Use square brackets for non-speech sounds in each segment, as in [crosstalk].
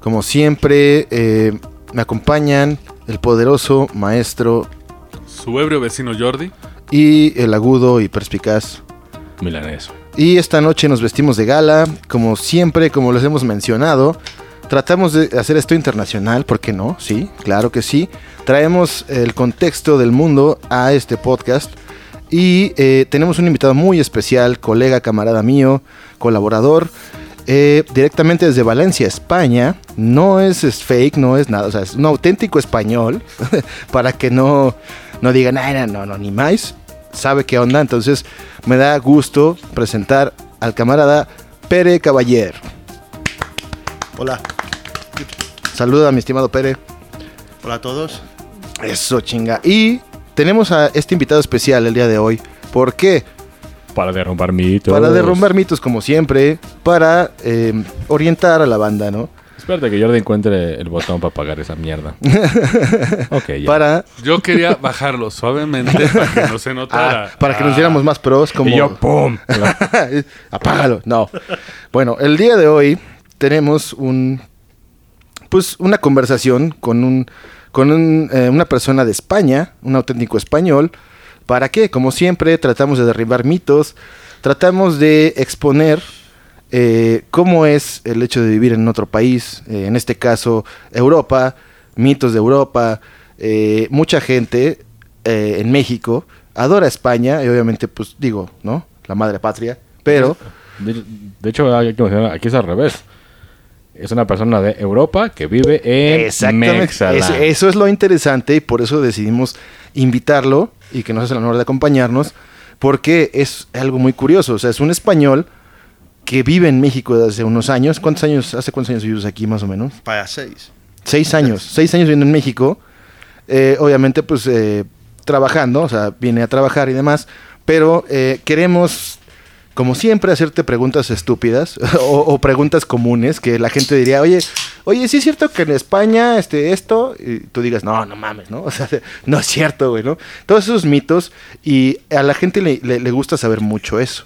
Como siempre, eh, me acompañan el poderoso maestro Su ebrio vecino Jordi. y el agudo y perspicaz. Milanés. Y esta noche nos vestimos de gala, como siempre, como les hemos mencionado. Tratamos de hacer esto internacional, ¿por qué no? Sí, claro que sí. Traemos el contexto del mundo a este podcast. Y eh, tenemos un invitado muy especial, colega, camarada mío, colaborador, eh, directamente desde Valencia, España. No es, es fake, no es nada, o sea, es un auténtico español, [laughs] para que no, no digan, "Ay, no, no, no, ni más. Sabe qué onda, entonces me da gusto presentar al camarada Pere Caballer. Hola, Saluda a mi estimado Pere. hola a todos. Eso, chinga. Y tenemos a este invitado especial el día de hoy. ¿Por qué? Para derrumbar mitos. Para derrumbar mitos como siempre, para eh, orientar a la banda, ¿no? Espérate que Jordi encuentre el botón para pagar esa mierda. [laughs] ok, ya. Para, Yo quería bajarlo suavemente para que no se notara. ah, para que nos diéramos más pros como... Y yo, ¡pum! [laughs] Apágalo. No. Bueno, el día de hoy tenemos un... Pues una conversación con un... Con un, eh, una persona de España, un auténtico español. ¿Para qué? Como siempre, tratamos de derribar mitos. Tratamos de exponer eh, cómo es el hecho de vivir en otro país. eh, en este caso, Europa. Mitos de Europa. eh, mucha gente eh, en México adora España. Y obviamente, pues digo, ¿no? La madre patria. Pero... De, de hecho, hay que mencionar, aquí es al revés. Es una persona de Europa que vive en Exactamente. Eso es lo interesante y por eso decidimos invitarlo y que nos hace el honor de acompañarnos, porque es algo muy curioso. O sea, es un español que vive en México desde hace unos años. ¿Cuántos años? ¿Hace cuántos años vives aquí más o menos? Para seis. Seis años. Seis años viviendo en México. Eh, obviamente, pues eh, trabajando, o sea, viene a trabajar y demás. Pero eh, queremos, como siempre, hacerte preguntas estúpidas [laughs] o, preguntas comunes que la gente diría, oye, oye, ¿sí es cierto que en España este, esto? Y tú digas, no, no mames, ¿no? [laughs] O sea, no es cierto, güey, ¿no? Todos esos mitos y a la gente le, le- gusta saber mucho eso.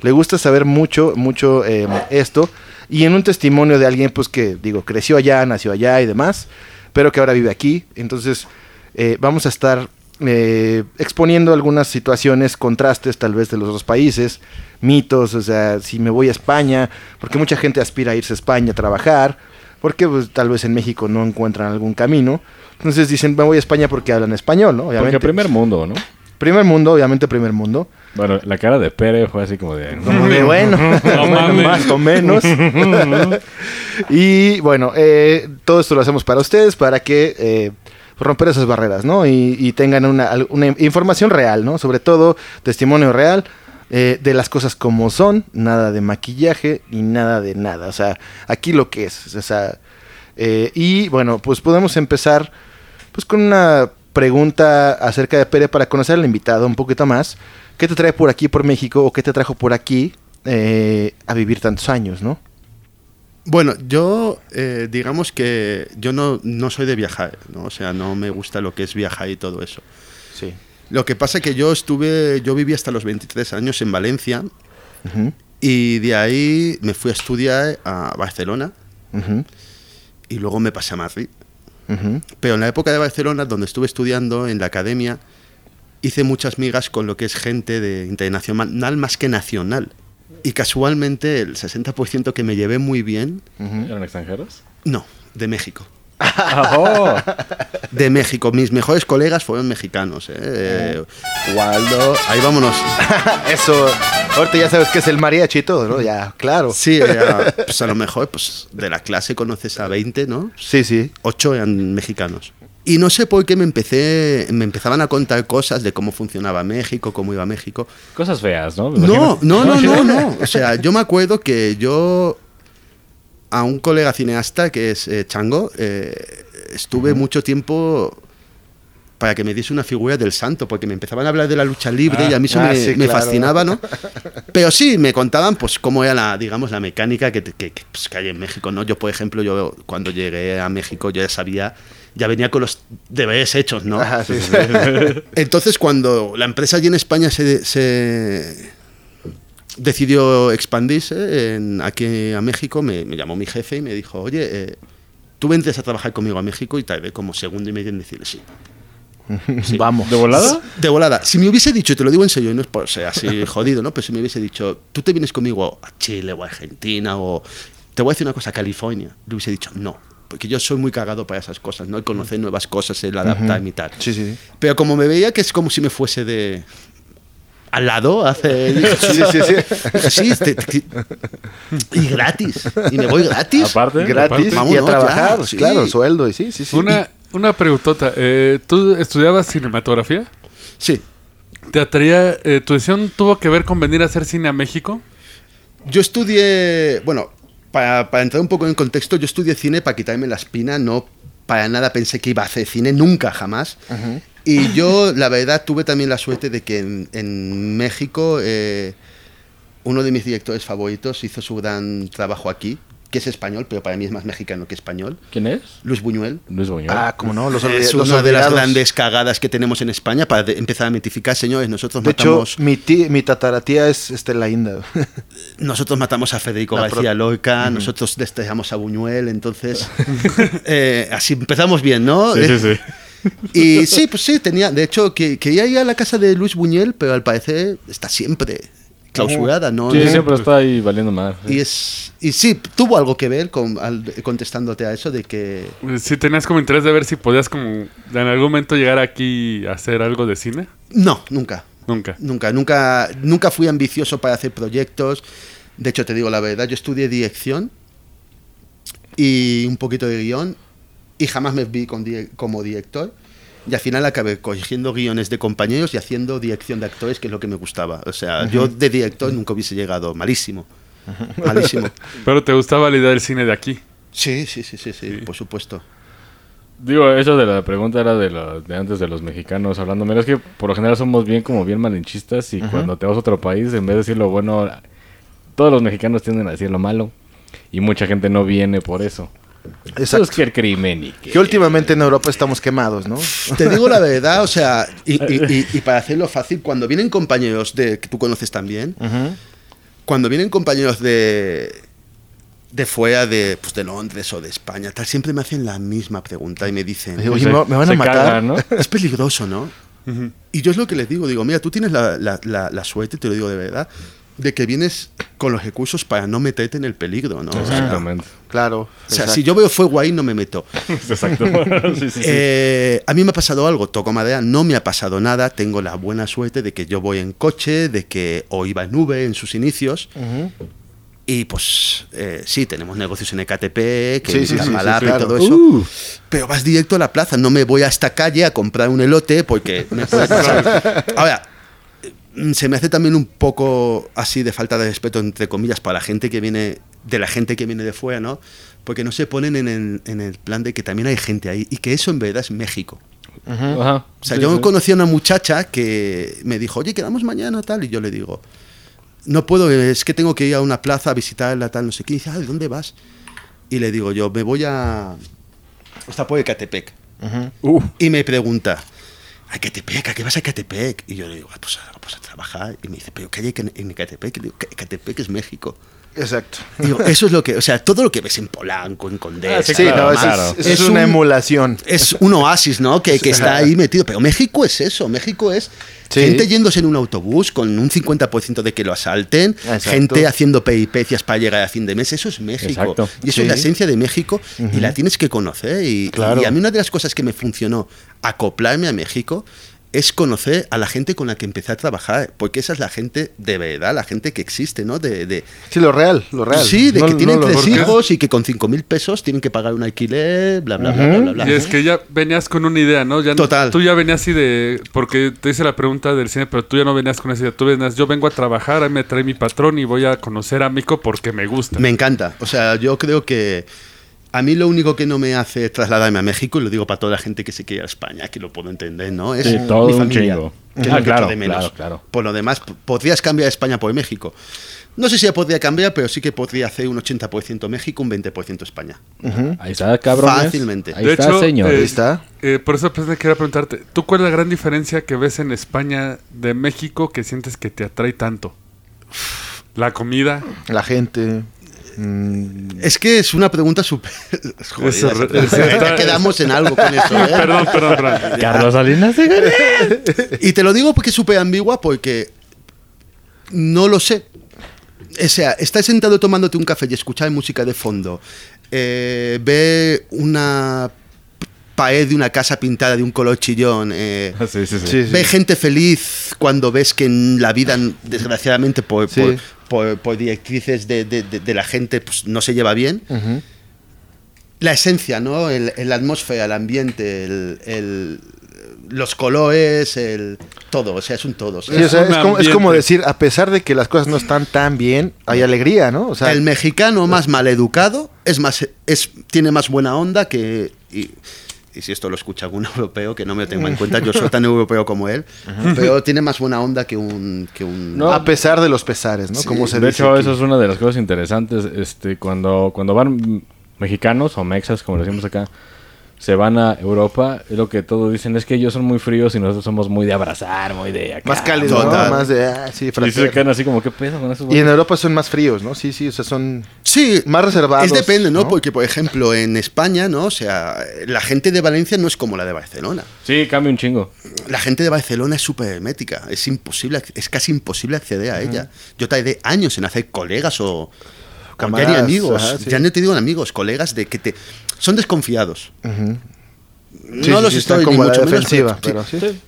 Le gusta saber mucho, mucho eh, esto. Y en un testimonio de alguien, pues que, digo, creció allá, nació allá y demás, pero que ahora vive aquí. Entonces, eh, vamos a estar eh, exponiendo algunas situaciones, contrastes tal vez de los dos países, mitos, o sea, si me voy a España, porque mucha gente aspira a irse a España a trabajar, porque pues, tal vez en México no encuentran algún camino. Entonces dicen, me voy a España porque hablan español, ¿no? Porque primer mundo, ¿no? Primer mundo, obviamente primer mundo. Bueno, la cara de Pere fue así como de... Como de bueno, [laughs] No [laughs] bueno, mames. más o menos. [laughs] y bueno, eh, todo esto lo hacemos para ustedes, para que eh, romper esas barreras, ¿no? Y, y tengan una, una información real, ¿no? Sobre todo testimonio real eh, de las cosas como son, nada de maquillaje y nada de nada. O sea, aquí lo que es. O sea, eh, y bueno, pues podemos empezar pues con una pregunta acerca de Pere para conocer al invitado un poquito más. ¿Qué te trae por aquí, por México, o qué te trajo por aquí eh, a vivir tantos años, no? Bueno, yo eh, digamos que yo no, no soy de viajar, ¿no? O sea, no me gusta lo que es viajar y todo eso. Sí. Lo que pasa es que yo estuve, yo viví hasta los 23 años en Valencia y de ahí me fui a estudiar a Barcelona y luego me pasé a Madrid. Pero en la época de Barcelona, donde estuve estudiando en la academia, hice muchas migas con lo que es gente de internacional más que nacional. Y casualmente el 60% que me llevé muy bien, ¿Eran extranjeros? no, de México. ¡Oh! De México. Mis mejores colegas fueron mexicanos. ¿eh? Eh, Waldo, ahí vámonos. [laughs] Eso, ahorita ya sabes que es el mariachi y todo, ¿no? Ya, claro. Sí, eh, pues a lo mejor pues, de la clase conoces a 20, ¿no? Sí, sí. Ocho eran mexicanos. Y no sé por qué me empecé, me empezaban a contar cosas de cómo funcionaba México, cómo iba México. Cosas feas, ¿no? No, no, no, [laughs] no, no. O sea, yo me acuerdo que yo a un colega cineasta que es eh, Chango. eh, estuve mucho tiempo para que me diese una figura del santo, porque me empezaban a hablar de la lucha libre y a mí eso ah, me, sí, me claro. fascinaba, ¿no? [laughs] Pero sí, me contaban pues cómo era la, digamos, la mecánica que, que, que, pues, que hay en México, ¿no? Yo, por ejemplo, yo cuando llegué a México yo ya sabía, ya venía con los deberes hechos, ¿no? Ajá, sí, sí. [laughs] Entonces, cuando la empresa allí en España se, se decidió expandirse en- aquí a México, me, me llamó mi jefe y me dijo, oye, eh, tú vendrías a trabajar conmigo a México y tarde como segundo y medio en decirle sí. Vamos. ¿De volada? De volada. Si me hubiese dicho, y te lo digo en serio, y no es por ser así [laughs] jodido, ¿no? Pero si me hubiese dicho, tú te vienes conmigo a Chile o a Argentina o... Te voy a decir una cosa, a California. Le hubiese dicho, no. Porque yo soy muy cagado para esas cosas, ¿no? El conocer nuevas cosas, el adaptarme y tal. Sí, sí, sí. Pero como me veía que es como si me fuese de... Al lado, hace... [laughs] Sí, sí, sí. Sí, te- te- y gratis. Y me voy gratis. Aparte, Gratis y a trabajar, ya, sí. claro, sueldo y sí, sí, sí. Una, una preguntota. eh, ¿Tú estudiabas cinematografía? Sí. ¿Te atraía, eh, tu decisión tuvo que ver con venir a hacer cine a México? Yo estudié, bueno, para, para entrar un poco en contexto, yo estudié cine para quitarme la espina, no para nada pensé que iba a hacer cine, nunca, jamás. Y yo, la verdad, tuve también la suerte de que en, en México eh, uno de mis directores favoritos hizo su gran trabajo aquí, que es español, pero para mí es más mexicano que español, ¿Quién es? Luis Buñuel. Luis Buñuel. Ah, como no, los, es los una de las grandes cagadas que tenemos en España para de- empezar a mitificar, señores, nosotros De hecho, matamos... mi, tí- mi tataratía es Estela Inda. [laughs] Nosotros matamos a Federico La García pro- Lorca, nosotros destrozamos a Buñuel, entonces [laughs] [laughs] eh, así empezamos bien, ¿no? sí, sí, sí. Y sí, pues sí, tenía, de hecho, que, quería ir a la casa de Luis Buñuel, pero al parecer está siempre clausurada, ¿no? Sí, No- siempre está ahí valiendo más. Y es y sí, tuvo algo que ver con al- contestándote a eso de que Sí, tenías como interés de ver si podías como en algún momento llegar aquí a hacer algo de cine. no, nunca. Nunca. Nunca, nunca, nunca fui ambicioso para hacer proyectos. De hecho, te digo la verdad, yo estudié dirección y un poquito de guion y jamás me vi con como director. Y al final acabé cogiendo guiones de compañeros y haciendo dirección de actores, que es lo que me gustaba. O sea, yo de director nunca hubiese llegado. Malísimo. Malísimo. [laughs] Pero te gustaba la idea del cine de aquí. Sí, sí, sí, sí, sí, por supuesto. Digo, eso de la pregunta era de, lo- de antes de los mexicanos hablando. Mira, es que por lo general somos bien como bien malinchistas y cuando te vas a otro país, en vez de decir lo bueno, todos los mexicanos tienden a decir lo malo. Y mucha gente no viene por eso. Eso es que el crimen y que... Que últimamente en Europa estamos quemados, ¿no? Te digo la [laughs] verdad, o sea, y, y- y- y para hacerlo fácil, cuando vienen compañeros de que tú conoces también, cuando vienen compañeros de de fuera de, pues, de Londres o de España, tal, siempre me hacen la misma pregunta y me dicen, Oye, se- ¿me- me van a matar? cagan, ¿no? es peligroso, ¿no? Y yo es lo que les digo, digo, mira, tú tienes la, la- la- la suerte, te lo digo de verdad, de que vienes con los recursos para no meterte en el peligro, ¿no? Exactamente. Claro. o sea, exacto. si yo veo fuego ahí, no me meto. [laughs] Exacto. [laughs] Sí, sí, sí. Eh, a mí me ha pasado algo, toco madera, no me ha pasado nada, tengo la buena suerte de que yo voy en coche, de que o iba en nube en sus inicios, y pues eh, sí, tenemos negocios en EKTP, que Sí, sí, sí, y todo eso, Uh. pero vas directo a la plaza, no me voy a esta calle a comprar un elote porque me puede pasar. [laughs] Ahora, se me hace también un poco así de falta de respeto, entre comillas, para la gente que viene, de la gente que viene de fuera, ¿no? Porque no se ponen en el, en el plan de que también hay gente ahí y que eso en verdad es México. Ajá. O sea, Sí, yo sí. conocí a una muchacha que me dijo, oye, quedamos mañana, tal, y yo le digo, no puedo, es que tengo que ir a una plaza a visitarla, tal, no sé qué. Y dice, ah, ¿de dónde vas? Y le digo yo, me voy a... Está por Ecatepec. Uh. Y me pregunta, ¿a Ecatepec? ¿A qué vas a Ecatepec? Y yo le digo, "Ah, pues a, pues a trabajar. Y me dice, ¿pero qué hay en en Ecatepec? Y digo, "Que Ecatepec es México. Exacto. Digo, eso es lo que, o sea, todo lo que ves en Polanco, en Condesa, Ah, sí, claro, no, eso claro. es, eso es Es una un- emulación. es un oasis, ¿no? Que, que está ahí metido. Pero México es eso. México es Sí. gente yéndose en un autobús con un 50% de que lo asalten, Exacto. gente haciendo peripecias para llegar a fin de mes. Eso es México. Exacto. Y eso Sí. es la esencia de México y la tienes que conocer. Y, Claro. y a mí una de las cosas que me funcionó acoplarme a México es conocer a la gente con la que empecé a trabajar, porque esa es la gente de verdad, la gente que existe, ¿no? De, de- Sí, lo real, lo real. sí, de No- que tienen tres hijos y que con cinco mil pesos tienen que pagar un alquiler, bla, bla, bla, bla, bla, bla. Y es que ya venías con una idea, ¿no? Ya, Total. Tú ya venías así de... Porque te hice la pregunta del cine, pero tú ya no venías con esa idea. Tú venías, yo vengo a trabajar, ahí me trae mi patrón y voy a conocer a Mico porque me gusta. Me encanta. O sea, yo creo que a mí lo único que no me hace trasladarme a México, y lo digo para toda la gente que se quiere ir a España, que lo puedo entender, ¿no? Es Sí, todo mi familia, chingo. que es lo que claro, de menos. claro, claro. Por lo demás, podrías cambiar España por México. No sé si ya podría cambiar, pero sí que podría hacer un 80% México, un 20% España. Ahí está, cabrón. Fácilmente. Ahí está, señor. Ahí está. eh, por eso pues, quería preguntarte, ¿tú cuál es la gran diferencia que ves en España de México que sientes que te atrae tanto? La comida. La gente. Mm, Es que es una pregunta súper... [laughs] Quedamos en algo con eso, [laughs] ¿eh? Perdón, perdón, perdón. [laughs] Carlos Salinas. Y te lo digo porque es súper ambigua, porque no lo sé. O sea, estás sentado tomándote un café y escuchar música de fondo, eh, ve una pared de una casa pintada de un color chillón, eh, Sí, sí, sí. sí, sí. ve gente feliz cuando ves que en la vida, desgraciadamente, por, Sí. por, por- por directrices de, de- de- de la gente, pues, no se lleva bien. La esencia, ¿no? El, el atmósfera, el ambiente, el, el- los colores, el todo, o sea, es un todo. o sea, Sí, o sea, un es, como, es como decir, a pesar de que las cosas no están tan bien, hay alegría, ¿no? O sea, el mexicano más maleducado es más es tiene más buena onda que y, y si esto lo escucha algún [laughs] europeo que no me lo tenga en cuenta yo soy tan europeo como él pero tiene más buena onda que un que un No. a pesar de los pesares, ¿no? Sí. Como se de dice hecho, aquí. eso es una de las cosas interesantes. Este, cuando, cuando van mexicanos o mexas, como decimos acá, se van a Europa, es lo que todos dicen es que ellos son muy fríos y nosotros somos muy de abrazar, muy de acá. Más cálido, ¿no? Más de, ah, sí, Y se quedan así como, ¿qué pedo con esos Y en? Europa son más fríos, ¿no? Sí, sí, o sea, son... sí Más reservados, es depende no ¿no? porque por ejemplo en España no o sea la gente de Valencia no es como la de Barcelona Sí, cambia un chingo. la gente de Barcelona es súper hermética es imposible es casi imposible acceder a ella yo tardé años en hacer colegas o o ya ni Camaradas, amigos ajá, sí. ya no te digo amigos colegas de que te son desconfiados no Sí, sí, los sí, estoy ni como la mucho menos, defensiva, pero- pero sí.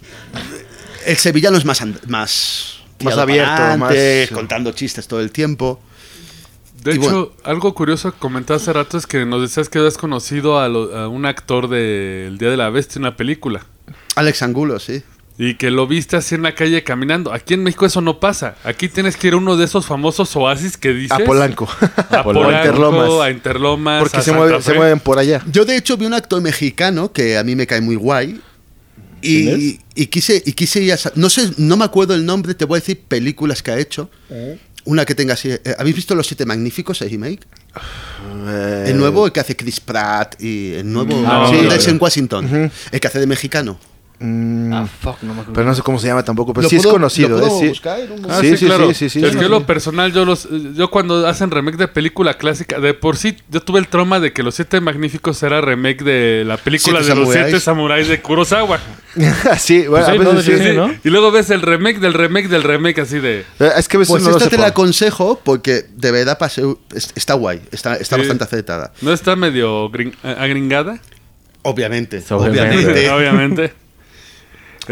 El sevillano es más más Más abierto, más- contando chistes todo el tiempo. De Y hecho, bueno. algo curioso que comentaste hace rato es que nos decías que habías conocido a, lo- a un actor del Día de la Bestia en una película. Alex Angulo, sí. Y que lo viste así en la calle caminando. Aquí en México eso no pasa. Aquí tienes que ir a uno de esos famosos oasis que dices. A Polanco. [laughs] A Polanco, a Interlomas. a Interlomas. Porque a se, mueven por allá. Yo de hecho vi un actor mexicano que a mí me cae muy guay. ¿Quién Y, y quise y quise ir a no sé no me acuerdo el nombre te voy a decir películas que ha hecho una que tenga así eh, habéis visto los siete magníficos el remake Eh, el nuevo el que hace Chris Pratt y el nuevo sí, sí. en Washington el que hace de mexicano mm, Ah, fuck, no me acuerdo. pero no sé cómo se llama tampoco, pero ¿Lo sí es puedo- conocido. lo puedo ¿eh? Sí. buscar en un Ah, Sí, sí, sí, claro. sí, sí, sí, es sí, que sí. lo personal, yo los, yo cuando hacen remake de película clásica, de por sí, yo tuve el trauma de que Los Siete Magníficos era remake de la película Siete de los. Siete Samuráis de Kurosawa. [laughs] sí, bueno, Pues a veces no, sí. ¿no? Y luego ves el remake del remake del remake así de... Eh, Es que a veces Pues no esta te la aconsejo porque de verdad pasé, es- está guay, está, está Sí. bastante acertada. ¿No está medio gring- agringada? Obviamente, Obviamente. obviamente. [laughs]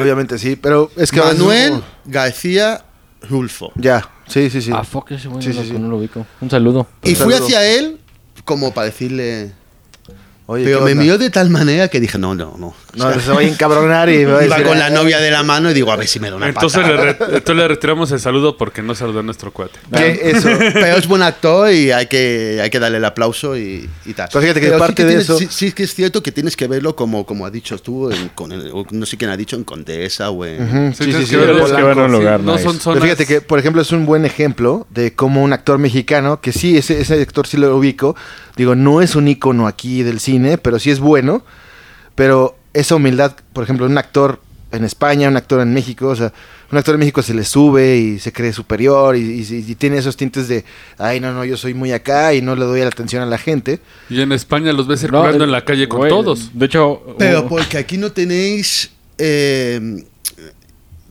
Obviamente. Sí, pero es que Manuel García Rulfo. Ya, sí, sí, sí. Ah, fuck, ese güey Sí, no, sí, lo- sí. no lo ubico. Un saludo. Y Un fui saludo. hacia él como para decirle... Oye, pero ¿qué me miró de tal manera que dije, no, no, no. No, se va a encabronar y me [laughs] va a Iba decir, con la "Ah, novia de la mano y digo, a ver si me da una Entonces le, re- entonces le retiramos el saludo porque no saludó a nuestro cuate. que eso. [laughs] Pero es buen actor y hay que, hay que darle el aplauso y, y tal. Pero fíjate que sí parte de tienes- eso- Sí, sí que es cierto que tienes que verlo como, como ha dicho tú, en, con el- o no sé quién ha dicho, en Condesa o en... Sí, sí, tienes sí. que verlo, que verlo en sí, lugar no son Pero zonas... fíjate que, por ejemplo, es un buen ejemplo de cómo un actor mexicano, que sí, ese, ese actor sí lo ubico, digo, no es un ícono aquí del cine, pero sí es bueno, pero esa humildad, por ejemplo, un actor en España, un actor en México, o sea, un actor en México se le sube y se cree superior y, y- y tiene esos tintes de, ay, no, no, yo soy muy acá y no le doy la atención a la gente. Y en España los ves circulando No, en la calle con todos. De hecho, Pero uh, porque aquí no tenéis... eh,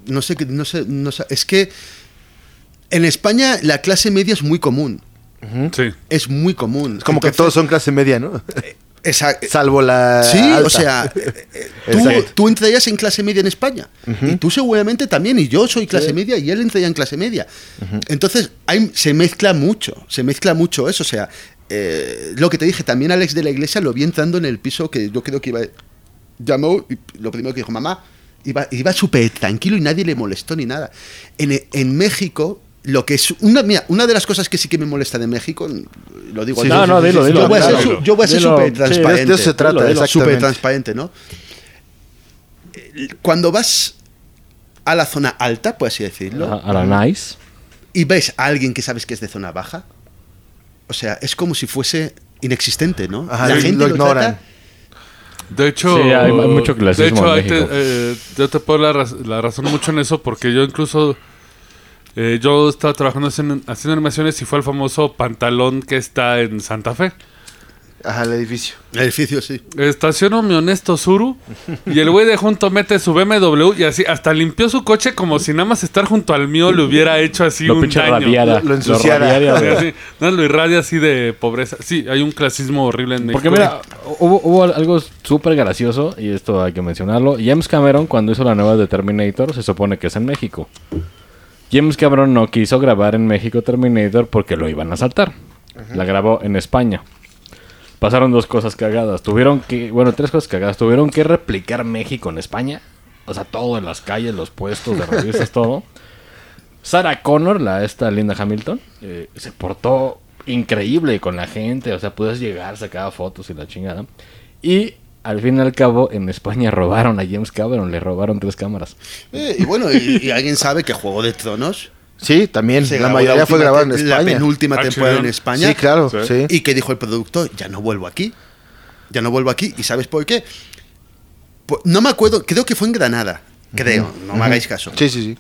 no sé, qué- no sé, no sé, es que en España la clase media es muy común. Sí. Es muy común. Es como que todos son clase media, ¿no? Salvo la. Sí, alta. o sea, [laughs] eh, tú, tú entrarías en clase media en España. Y tú seguramente también, y yo soy clase media y él entraría en clase media. Entonces, hay, se mezcla mucho, se mezcla mucho eso. O sea, eh, lo que te dije, también Alex de la Iglesia lo vi entrando en el piso que yo creo que iba. Llamó y lo primero que dijo, mamá, iba, iba súper tranquilo y nadie le molestó ni nada. En, en México. Lo que es una, mira, una de las cosas que sí que me molesta de México, lo digo Sí, no, no, dilo, yo dilo, voy a ser claro. su- yo voy a ser súper sí, transparente de eso se trata. Súper transparente, ¿no? Cuando vas a la zona alta, por así decirlo, A, a la nice. y ves a alguien que sabes que es de zona baja, o sea, es como si fuese inexistente, ¿no? Ajá, la gente lo lo, ignoran. trata- De hecho, Sí, hay- mucho clasismo de hecho, en te- eh, yo te puedo la, raz- la razón mucho en eso porque yo incluso eh, yo estaba trabajando haciendo, haciendo animaciones y fue el famoso pantalón que está en Santa Fe. Ajá, el edificio. El edificio, sí. Estaciono mi honesto Suru y el güey de junto mete su BMW y así hasta limpió su coche como si nada más estar junto al mío le hubiera hecho así Lo un pinche daño. radiara. Lo ensuciara. Sí, güey. así, no, lo irradia así de pobreza. Sí, hay un clasismo horrible en México. Porque mira, hubo, hubo algo súper gracioso, y esto hay que mencionarlo. James Cameron, cuando hizo la nueva de Terminator, se supone que es en México. James Cameron no quiso grabar en México Terminator porque lo iban a saltar. La grabó en España. Pasaron dos cosas cagadas. Tuvieron que, bueno, tres cosas cagadas. Tuvieron que replicar México en España. O sea, todo en las calles, los puestos de revistas, [laughs] todo. Sarah Connor, la esta Linda Hamilton, eh, se portó increíble con la gente. O sea, puedes llegar, sacaba fotos y la chingada. Y al fin y al cabo, en España robaron a James Cameron, le robaron tres cámaras. Eh, y bueno, y, y alguien sabe que Juego de Tronos Sí, también. se la grabó mayoría fue última grabada en te- La España. penúltima Ah, temporada en. España. Sí, claro, Sí. Y que dijo el productor, ya no vuelvo aquí. Ya no vuelvo aquí. ¿Y sabes por qué? Pues, no me acuerdo, creo que fue en Granada. Creo, no me hagáis caso. Sí, sí, sí.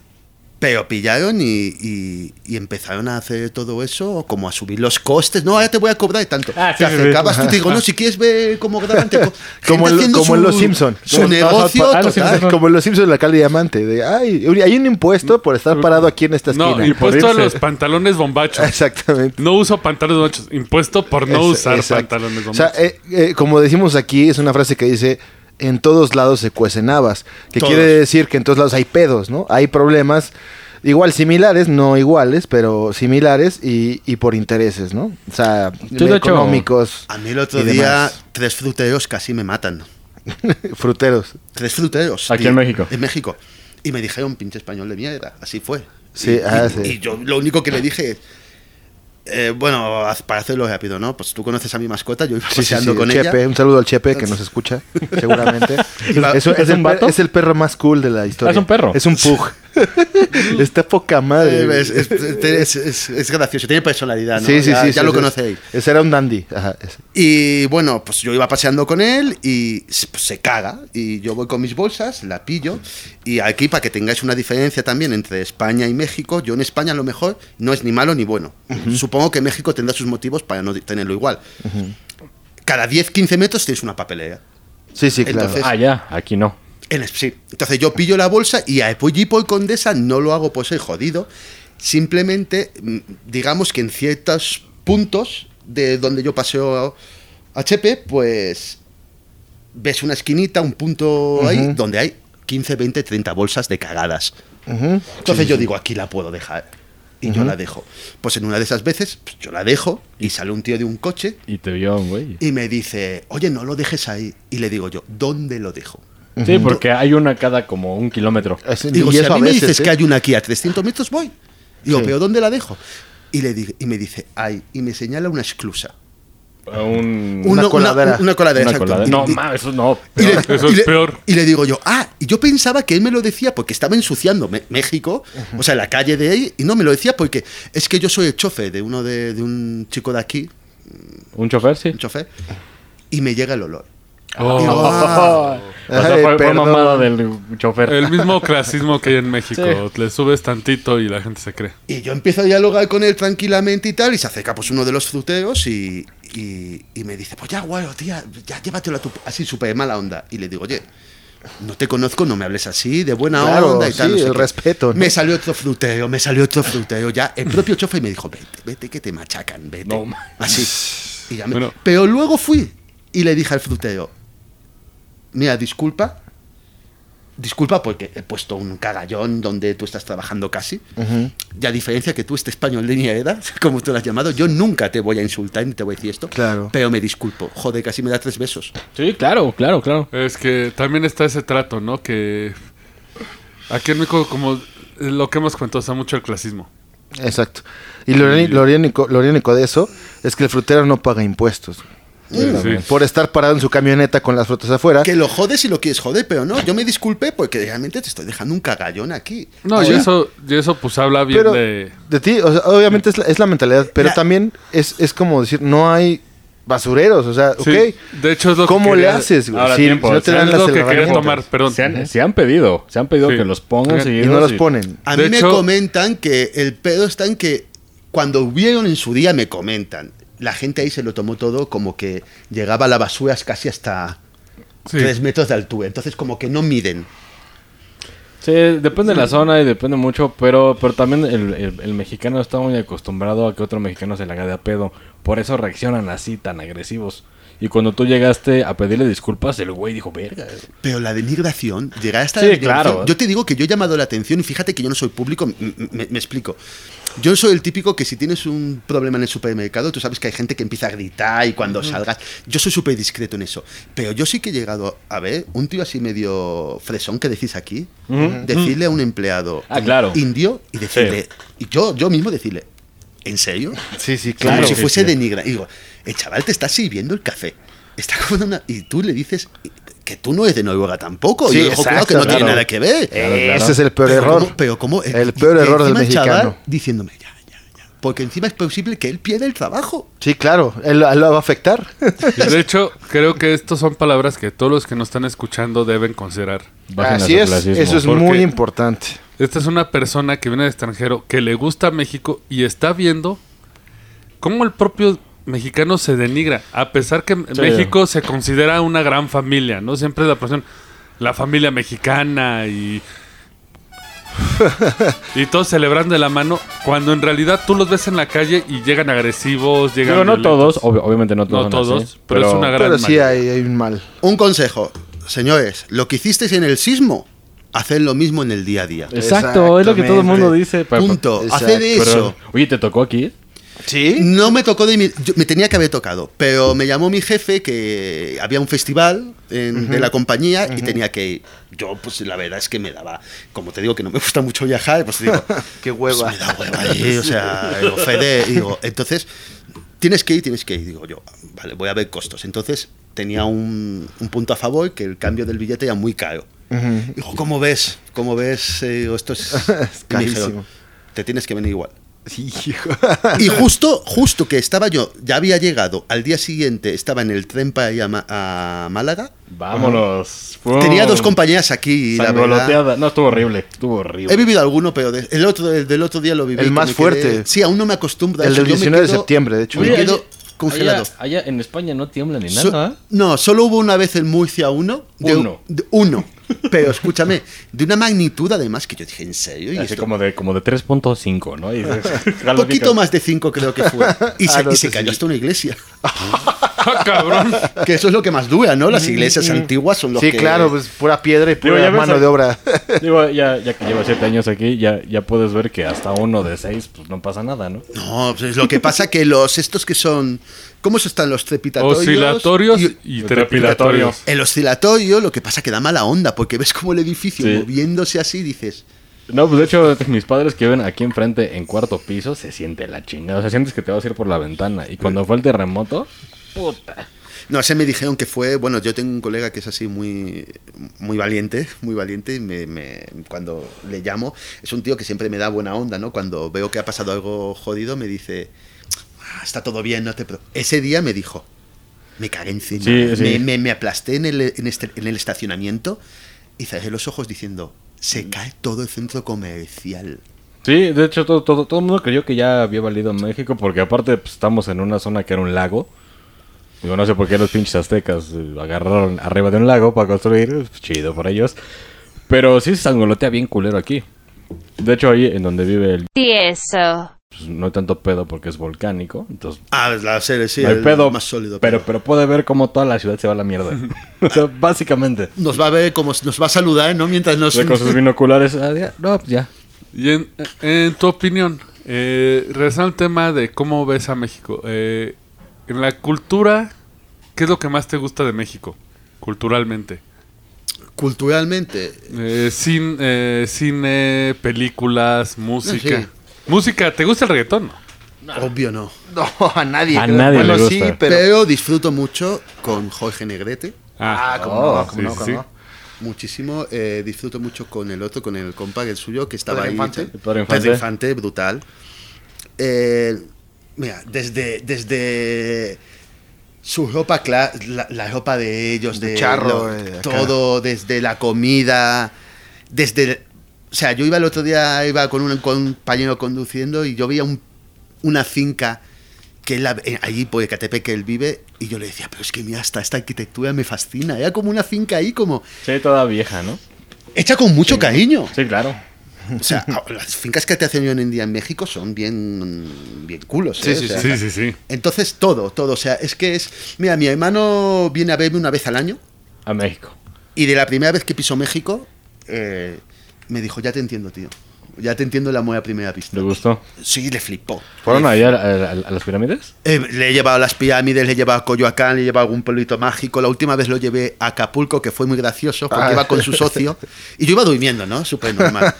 Pero pillaron y, y- y empezaron a hacer todo eso, como a subir los costes. No, ahora te voy a cobrar tanto. Ah, te sí, sí, sí. acercabas tú y te digo, no, si quieres ver cómo graban, te [laughs] Como haciendo como en Los Simpson. Su Como- negocio Ah, Los total. Simpson. Como en los Simpsons de la calle Diamante. De, ay, hay un impuesto por estar parado aquí en esta esquina. No, impuesto a los pantalones bombachos. [laughs] Exactamente. No uso pantalones bombachos. Impuesto por no Es- usar exacto. pantalones O sea, bombachos. eh, eh, como decimos aquí, es una frase que dice, en todos lados se cuecen habas. Que Todos. quiere decir que en todos lados hay pedos, ¿no? Hay problemas, igual similares, no iguales, pero similares y, y por intereses, ¿no? O sea, hecho- económicos. A mí el otro día, demás. tres fruteros casi me matan. [laughs] Fruteros. Tres fruteros. Aquí en México. En México. Y me dijeron, pinche español de mierda. Así fue. Sí, y, ah, y- sí. y yo lo único que le dije es, eh, bueno, para hacerlo rápido, ¿no? Pues tú conoces a mi mascota, yo iba Sí, sí, paseando sí, con Chepe, ella. un saludo al Chepe que nos escucha, seguramente. Eso- ¿Es [laughs] es, un el, vato? es el perro más cool de la historia. Es un perro. Es un pug. [laughs] Está poca madre. Eh, es, es- es- es- es gracioso, tiene personalidad, ¿no? Sí, sí, ya, sí. ya sí, lo sí. conocéis. Ese era un dandy. Ajá. Y bueno, pues yo iba paseando con él y pues, se caga. Y yo voy con mis bolsas, la pillo. Y aquí, para que tengáis una diferencia también entre España y México, yo en España a lo mejor no es ni malo ni bueno. Supongo que México tendrá sus motivos para no tenerlo igual. Cada 10-15 metros tienes una papelera. Sí, sí, claro. Entonces- Ah, ya, aquí no. En sí. Entonces yo pillo la bolsa y a Epulli por Condesa no lo hago por ser jodido. Simplemente, mm, digamos que en ciertos puntos de donde yo paseo a Chepe, pues ves una esquinita, un punto ahí, donde hay 15, 20, 30 bolsas de cagadas. Entonces yo digo, aquí la puedo dejar. Y yo la dejo. Pues en una de esas veces, pues, yo la dejo y sale un tío de un coche Y te vio, güey. y me dice, oye, no lo dejes ahí. Y le digo yo, ¿dónde lo dejo? Sí, porque hay una cada como un kilómetro. Es- Digo, y si eso a mí a me veces, dices ¿eh? que hay una aquí a 300 metros, voy. Digo, Sí. ¿pero dónde la dejo? Y, le y me dice, ay, y me señala una esclusa. Un... Una coladera. Una, coladera, una exacto. coladera. Y- No, y- mames, eso no. y le- Eso es le- peor. Y le digo yo, ah, y yo pensaba que él me lo decía porque estaba ensuciando Me- México, o sea, la calle de ahí, y no me lo decía porque es que yo soy el chofer de uno de, de un chico de aquí, ¿Un chofer, sí? un chofer, y me llega el olor. Oh. [laughs] Ah, O sea, Ay, fue, mamada del chofer. El mismo clasismo que hay en [laughs] México. Le subes tantito y la gente se cree. Y yo empiezo a dialogar con él tranquilamente y tal, y se acerca pues uno de los fruteros y, y, y me dice, pues ya, guayo, tía, ya llévatelo a tu... Así súper mala onda. Y le digo, oye, no te conozco, no me hables así, de buena Claro, onda y tal. sí, no sé el qué". respeto, ¿no? Me salió otro frutero, me salió otro frutero. Ya, el propio chofer me dijo, vete, vete que te machacan, vete. No, así. Y ya me- Bueno. Pero luego fui Y le dije al frutero, mira, disculpa, disculpa porque he puesto un cagallón donde tú estás trabajando casi. Y a diferencia que tú, este español de niñera, [laughs] como tú lo has llamado, yo nunca te voy a insultar ni te voy a decir esto. Claro. Pero me disculpo. Joder, casi me da tres besos. Sí, claro, claro, claro. Es que también está ese trato, ¿no? Que aquí en México, como lo que hemos comentado, está mucho el clasismo. Exacto. Y lo, irónico- lo irónico, lo irónico de eso es que el frutero no paga impuestos. Sí. Por estar parado en su camioneta con las frutas afuera. Que lo jodes si lo quieres joder, pero no, yo me disculpé porque realmente te estoy dejando un cagallón aquí. No, y eso, y eso pues habla bien Pero de... de ti, o sea, obviamente es la, es la mentalidad, pero La- también es, es como decir, no hay basureros, o sea, Sí, ok. de hecho es lo que ¿Cómo le haces, güey? Ahora Si, no te dan es las que tomar, perdón. Se han, se han pedido, se han pedido Sí. que los pongan Y no los ponen. A De mí me hecho- comentan que el pedo está en que cuando hubieron en su día me comentan. La gente ahí se lo tomó todo como que llegaba la basura casi hasta Sí. tres metros de altura. Entonces como que no miden. Sí, depende de la zona y depende mucho, pero, pero también el, el- el mexicano está muy acostumbrado a que otro mexicano se le haga de a pedo. Por eso reaccionan así, tan agresivos. Y cuando tú llegaste a pedirle disculpas, el güey dijo, verga. Pero la denigración, llegar hasta Sí, la denigración- claro. Yo te digo que yo he llamado la atención y fíjate que yo no soy público, me, me explico. Yo soy el típico que si tienes un problema en el supermercado, tú sabes que hay gente que empieza a gritar y cuando salgas. Yo soy súper discreto en eso. Pero yo sí que he llegado a ver un tío así medio fresón que decís aquí, decirle a un empleado Ah, claro. indio y decirle, y yo, yo mismo decirle, ¿en serio? Sí, sí, Como claro. si sí, fuese sí. denigra. Y digo, el chaval te está sirviendo el café. Está como una... Y tú le dices que tú no eres de Noruega tampoco. Sí, y yo digo, claro que exacto, no tiene nada que ver. Claro, claro. Ese es el peor Pero error. pero como el peor error del mexicano. diciéndome, ya, ya, ya. Porque encima es posible que él pierda el trabajo. Sí, claro, él, él lo va a afectar. Y de hecho, creo que estas son palabras que todos los que nos están escuchando deben considerar. Bajen Así es, eso es porque- muy importante. Esta es una persona que viene de extranjero, que le gusta México y está viendo cómo el propio mexicano se denigra. A pesar que México se considera una gran familia, ¿no? Siempre es la presión, la familia mexicana y... y todos celebrando de la mano, cuando en realidad tú los ves en la calle y llegan agresivos, llegan... Digo, no violentos. todos, ob- obviamente no todos. No todos, así, pero es una gran- Pero sí hay, hay un mal. Un consejo, señores, lo que hicisteis en el sismo, haced lo mismo en el día a día. Exacto, es lo que todo el mundo dice. pero- Punto. Haced pero- eso. oye, ¿te tocó aquí? ¿Sí? No me tocó de mi, yo- me tenía que haber tocado, pero me llamó mi jefe que había un festival en- de la compañía y tenía que ir. Yo, pues la verdad es que me daba, como te digo que no me gusta mucho viajar, pues digo, [laughs] Qué pues, hueva. me da hueva ir, o sea, digo, Fede, digo, entonces, tienes que ir, tienes que ir, digo yo, vale, voy a ver costos. Entonces, tenía un, un punto a favor que el cambio del billete era muy caro. Ujú. Digo, ¿cómo ves? ¿Cómo ves? Eh, digo, esto es, [laughs] Es carísimo. dijeron, te tienes que venir igual. Sí, hijo. Y justo, justo que estaba yo, ya había llegado, al día siguiente estaba en el tren para ir a, Ma- a Málaga. Vámonos. Pum. Tenía dos compañías aquí la verdad... No, estuvo horrible. Estuvo horrible. He vivido alguno, pero de- el otro, el del otro día lo viví. El más quedé- fuerte. sí, aún no me acostumbro a El del Yo me 19 de septiembre, de hecho. Me Oye, quedo allá- congelado. Allá, allá en España no tiembla ni So- nada. ¿eh? no, solo hubo una vez en Murcia uno. de- Uno. de- uno. Pero escúchame, de una magnitud además que yo dije, ¿en serio? ¿Y esto? como de, como de 3.5, ¿no? Un [laughs] poquito más de cinco creo que fue. Y [laughs] se, Ah, no, y se sí, cayó sí. hasta una iglesia. [laughs] ¡Ah, cabrón! Que eso es lo que más dura, ¿no? Las iglesias antiguas son lo Sí, que... claro, pues pura piedra y pura mano a- de obra. Digo, ya, ya que llevo 7 años aquí, ya, ya puedes ver que hasta uno de 6, pues no pasa nada, ¿no? No, pues es lo que pasa que los estos que son... ¿Cómo se están los trepitatorios? Oscilatorios Y- y, trepidatorios. trepidatorios. el oscilatorio lo que pasa que da mala onda, porque ves como el edificio Sí. moviéndose así, dices... No, pues de hecho, mis padres que viven aquí enfrente en cuarto piso, se siente la chingada. O sea, sientes que te vas a ir por la ventana. Y cuando fue el terremoto, puta. No, ese me dijeron que fue, bueno, yo tengo un colega que es así muy, muy valiente, muy valiente, y me, me- cuando le llamo, es un tío que siempre me da buena onda, ¿no? Cuando veo que ha pasado algo jodido, me dice, "Ah, está todo bien, no te... pre-". Ese día me dijo, me cagué encima, Sí, sí. Me, me- me aplasté en el, en, este- en el estacionamiento y cerré los ojos diciendo, se cae todo el centro comercial. Sí, de hecho, todo, todo, todo el mundo creyó que ya había valido México, porque aparte pues, estamos en una zona que era un lago. Digo, no sé por qué los pinches aztecas eh, agarraron arriba de un lago para construir. pues, chido por ellos. Pero sí se sangolotea bien culero aquí. De hecho, ahí en donde vive el Tieso. Pues, no hay tanto pedo porque es volcánico. Entonces, Ah, es la serie, sí, no hay el pedo. más sólido. pero, pero puede ver cómo toda la ciudad se va a la mierda. [laughs] [laughs] o sea, básicamente. Nos va a ver como nos va a saludar, ¿no? Mientras nos... Con sus binoculares. ah, ya, no, pues ya. Y en, en tu opinión, eh, regresando al tema de cómo ves a México, eh, en la cultura, ¿qué es lo que más te gusta de México? Culturalmente. Culturalmente, Eh, cin- eh, cine, películas, música. Sí. Música, ¿te gusta el reggaetón? obvio no. No, a nadie. A creo. nadie bueno, le gusta. sí, Pero, pero... disfruto mucho con Jorge Negrete. Ah, cómo Oh, no, cómo sí, no, sí. no. Muchísimo. eh, disfruto mucho con el otro, con el compa, el suyo, que estaba Pedro ahí. Infante. Pedro Infante. Brutal. Eh, mira, desde, desde su ropa, cla- la, la ropa de ellos, De de, charro, lo- eh, acá. todo, desde la comida, desde... O sea, yo iba el otro día, iba con un compañero conduciendo y yo veía un- una finca que él la- eh, allí por Ecatepec que él vive y yo le decía, pero es que mira, esta, esta arquitectura me fascina. Era como una finca ahí, como Sí, toda vieja, ¿no? hecha con mucho cariño. Sí, claro. O sea, [laughs] las fincas que te hacen hoy en día en México son bien, bien culos. Sí, ¿eh? sí, O sea, Sí, sí, sí. Entonces, todo, todo. O sea, es que es. Mira, mi hermano viene a verme una vez al año A México. y de la primera vez que pisó México, eh, me dijo: Ya te entiendo, tío. Ya te entiendo el amor a primera vista. ¿Le gustó? Sí, le flipó. ¿Fueron allá a, a- a las pirámides? Eh, le he llevado a las pirámides, le he llevado a Coyoacán, le he llevado a algún pueblito mágico. La última vez lo llevé a Acapulco, que fue muy gracioso, porque Ah. iba con su socio. Y yo iba durmiendo, ¿no? Súper normal.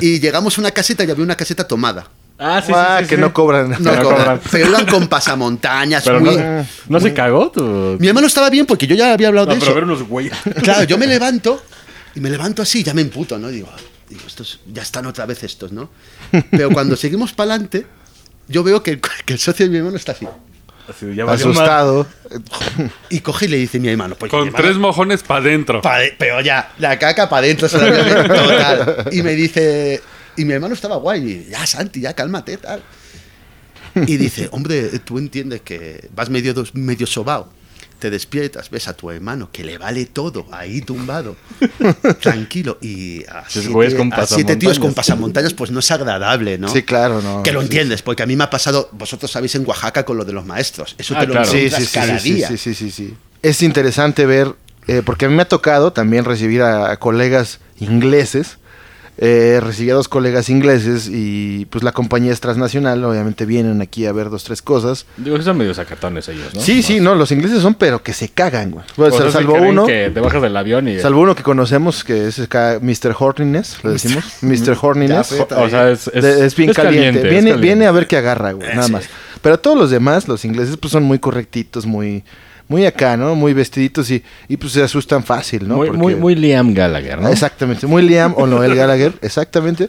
Y llegamos a una caseta y había una caseta tomada. Ah, Ah, que no cobran. No, No cobran. cobran. Pero iban con pasamontañas. Pero muy- no, ¿no se cagó tu... Mi hermano estaba bien porque yo ya había hablado No, de pero eso. ver unos güeyes. Claro, yo me levanto y me levanto así, ya me emputo, ¿no? Digo, digo estos, ya están otra vez estos, ¿no? Pero cuando seguimos para adelante, yo veo que el, [laughs] que el socio de mi hermano está así. Así, ya valió Asustado. Y coge y le dice mi hermano, pues mi Con hermano- tres mojones para adentro. Pa' pero ya, la caca para adentro. Y me dice, y mi hermano estaba guay, y ya Santi, ya cálmate, tal. Y dice, hombre, tú entiendes que vas medio, medio sobao, te despiertas, ves a tu hermano que le vale todo ahí tumbado, [laughs] tranquilo, y a siete, con a siete tíos con pasamontañas. pues no es agradable, ¿no? Sí, claro, no. Que lo Sí, entiendes, porque a mí me ha pasado, vosotros sabéis en Oaxaca con lo de los maestros, eso Ah, te lo claro. Sí, sí, sí, cada sí, día. sí, sí, sí, sí. Es interesante ver, eh, porque a mí me ha tocado también recibir a, a colegas ingleses. Eh, recibí a dos colegas ingleses y pues la compañía es transnacional, obviamente vienen aquí a ver dos, tres cosas. Digo que son medio sacatones ellos, ¿no? Sí, sí, no, los ingleses son pero que se cagan, güey. O Pues, sea, salvo uno, que te bajas del avión y... salvo uno que conocemos, que es acá Mr. Horniness, le decimos. Mr. Horniness. O sea, es, es, De- es bien es caliente. Viene, caliente. viene a ver qué agarra, güey, nada sí. más. Pero todos los demás, los ingleses, pues son muy correctitos, muy, muy acá, ¿no? Muy vestiditos y, y pues se asustan fácil, ¿no? Muy, Porque- muy, muy Liam Gallagher, ¿no? Exactamente, muy Liam o Noel [laughs] Gallagher, exactamente.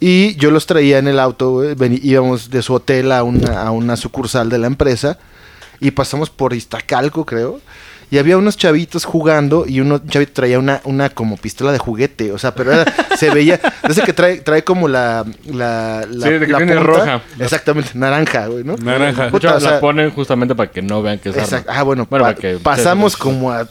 Y yo los traía en el auto, veni- íbamos de su hotel a una, a una sucursal de la empresa y pasamos por Iztacalco, creo. Y había unos chavitos jugando y uno un chavito traía una, una como pistola de juguete, o sea, pero era- se veía, ese que trae, trae como la, la, la, Sí, de que la punta. roja. Exactamente, naranja, güey, ¿no? Naranja. De Puta, hecho, o sea, la ponen justamente para que no vean que es exacto. arma. Ah, bueno, Bueno, pa- para que- pasamos como a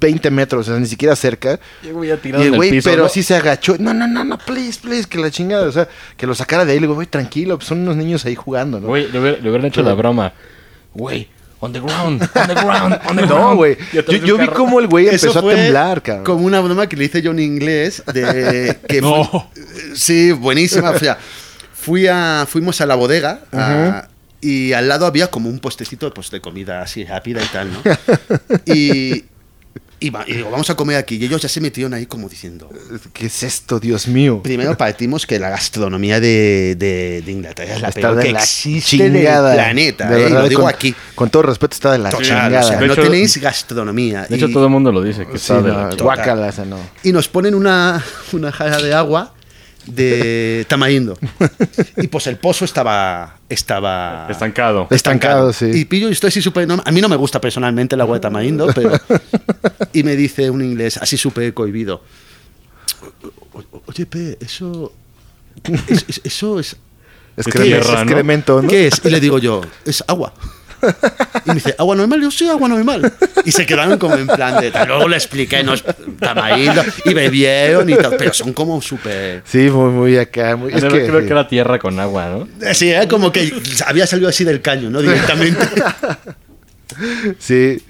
20 metros, o sea, ni siquiera cerca. Y el güey ya tirado Y el güey, piso, pero ¿no? sí se agachó. No, no, no, no, please, please, que la chingada, o sea, que lo sacara de ahí. Le digo, güey, tranquilo, pues son unos niños ahí jugando, ¿no? Güey, le, hubiera- le hubieran hecho la broma. Güey, on the ground, on the ground, on the [laughs] ground. No, güey. Yo, vi cómo el güey empezó a temblar, cabrón. Como una broma que le hice yo en inglés. De, [laughs] que No. fue- sí, buenísima. O sea, fui a, fuimos a la bodega a- y al lado había como un postecito pues, de comida así rápida y tal, ¿no? [laughs] Y, y, va- y digo, vamos a comer aquí. Y ellos ya se metieron ahí como diciendo. ¿Qué es esto, Dios mío? Primero partimos que la gastronomía de, de- de Inglaterra es la Está peor de que la chingada. del planeta. De ¿eh? Verdad, lo digo con, aquí. Con todo respeto, está de la Total, chingada. o sea, De no hecho- tenéis gastronomía. De hecho, todo el mundo lo dice, que Sí, está de la no. y nos ponen una, una jarra de agua de tamarindo. Y pues el pozo estaba estaba Estancado. Estancado, sí. Y pillo y estoy así súper... no- a mí no me gusta personalmente el agua de tamarindo, pero... [laughs] Y me dice un inglés así súper cohibido. "O- o- Oye, Pe, eso... es- es- eso es... Excremento, ¿no? ¿Qué es? Y le digo yo, es agua. Y me dice, ¿agua normal? Y yo, sí, agua normal. Y se quedaron como en plan de... Luego le expliqué, no, estaba ahí, no, y bebieron y tal. Pero son como súper... Sí, muy, muy acá. Muy, es Creo que, creo que era tierra con agua, ¿no? Sí, era como que había salido así del caño, ¿no? Directamente. [laughs] Sí,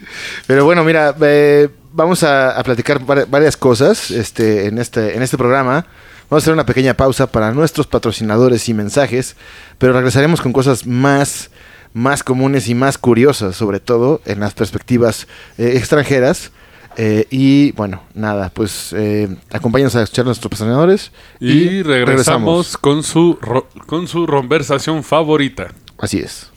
pero bueno, mira, eh, vamos a, a platicar vari- varias cosas este, en, este, en este programa. Vamos a hacer una pequeña pausa para nuestros patrocinadores y mensajes, pero regresaremos con cosas más, más comunes y más curiosas, sobre todo en las perspectivas eh, extranjeras. Eh, y bueno, nada, pues eh, acompáñanos a escuchar a nuestros patrocinadores Y regresamos con su ro- con su conversación favorita. Así es.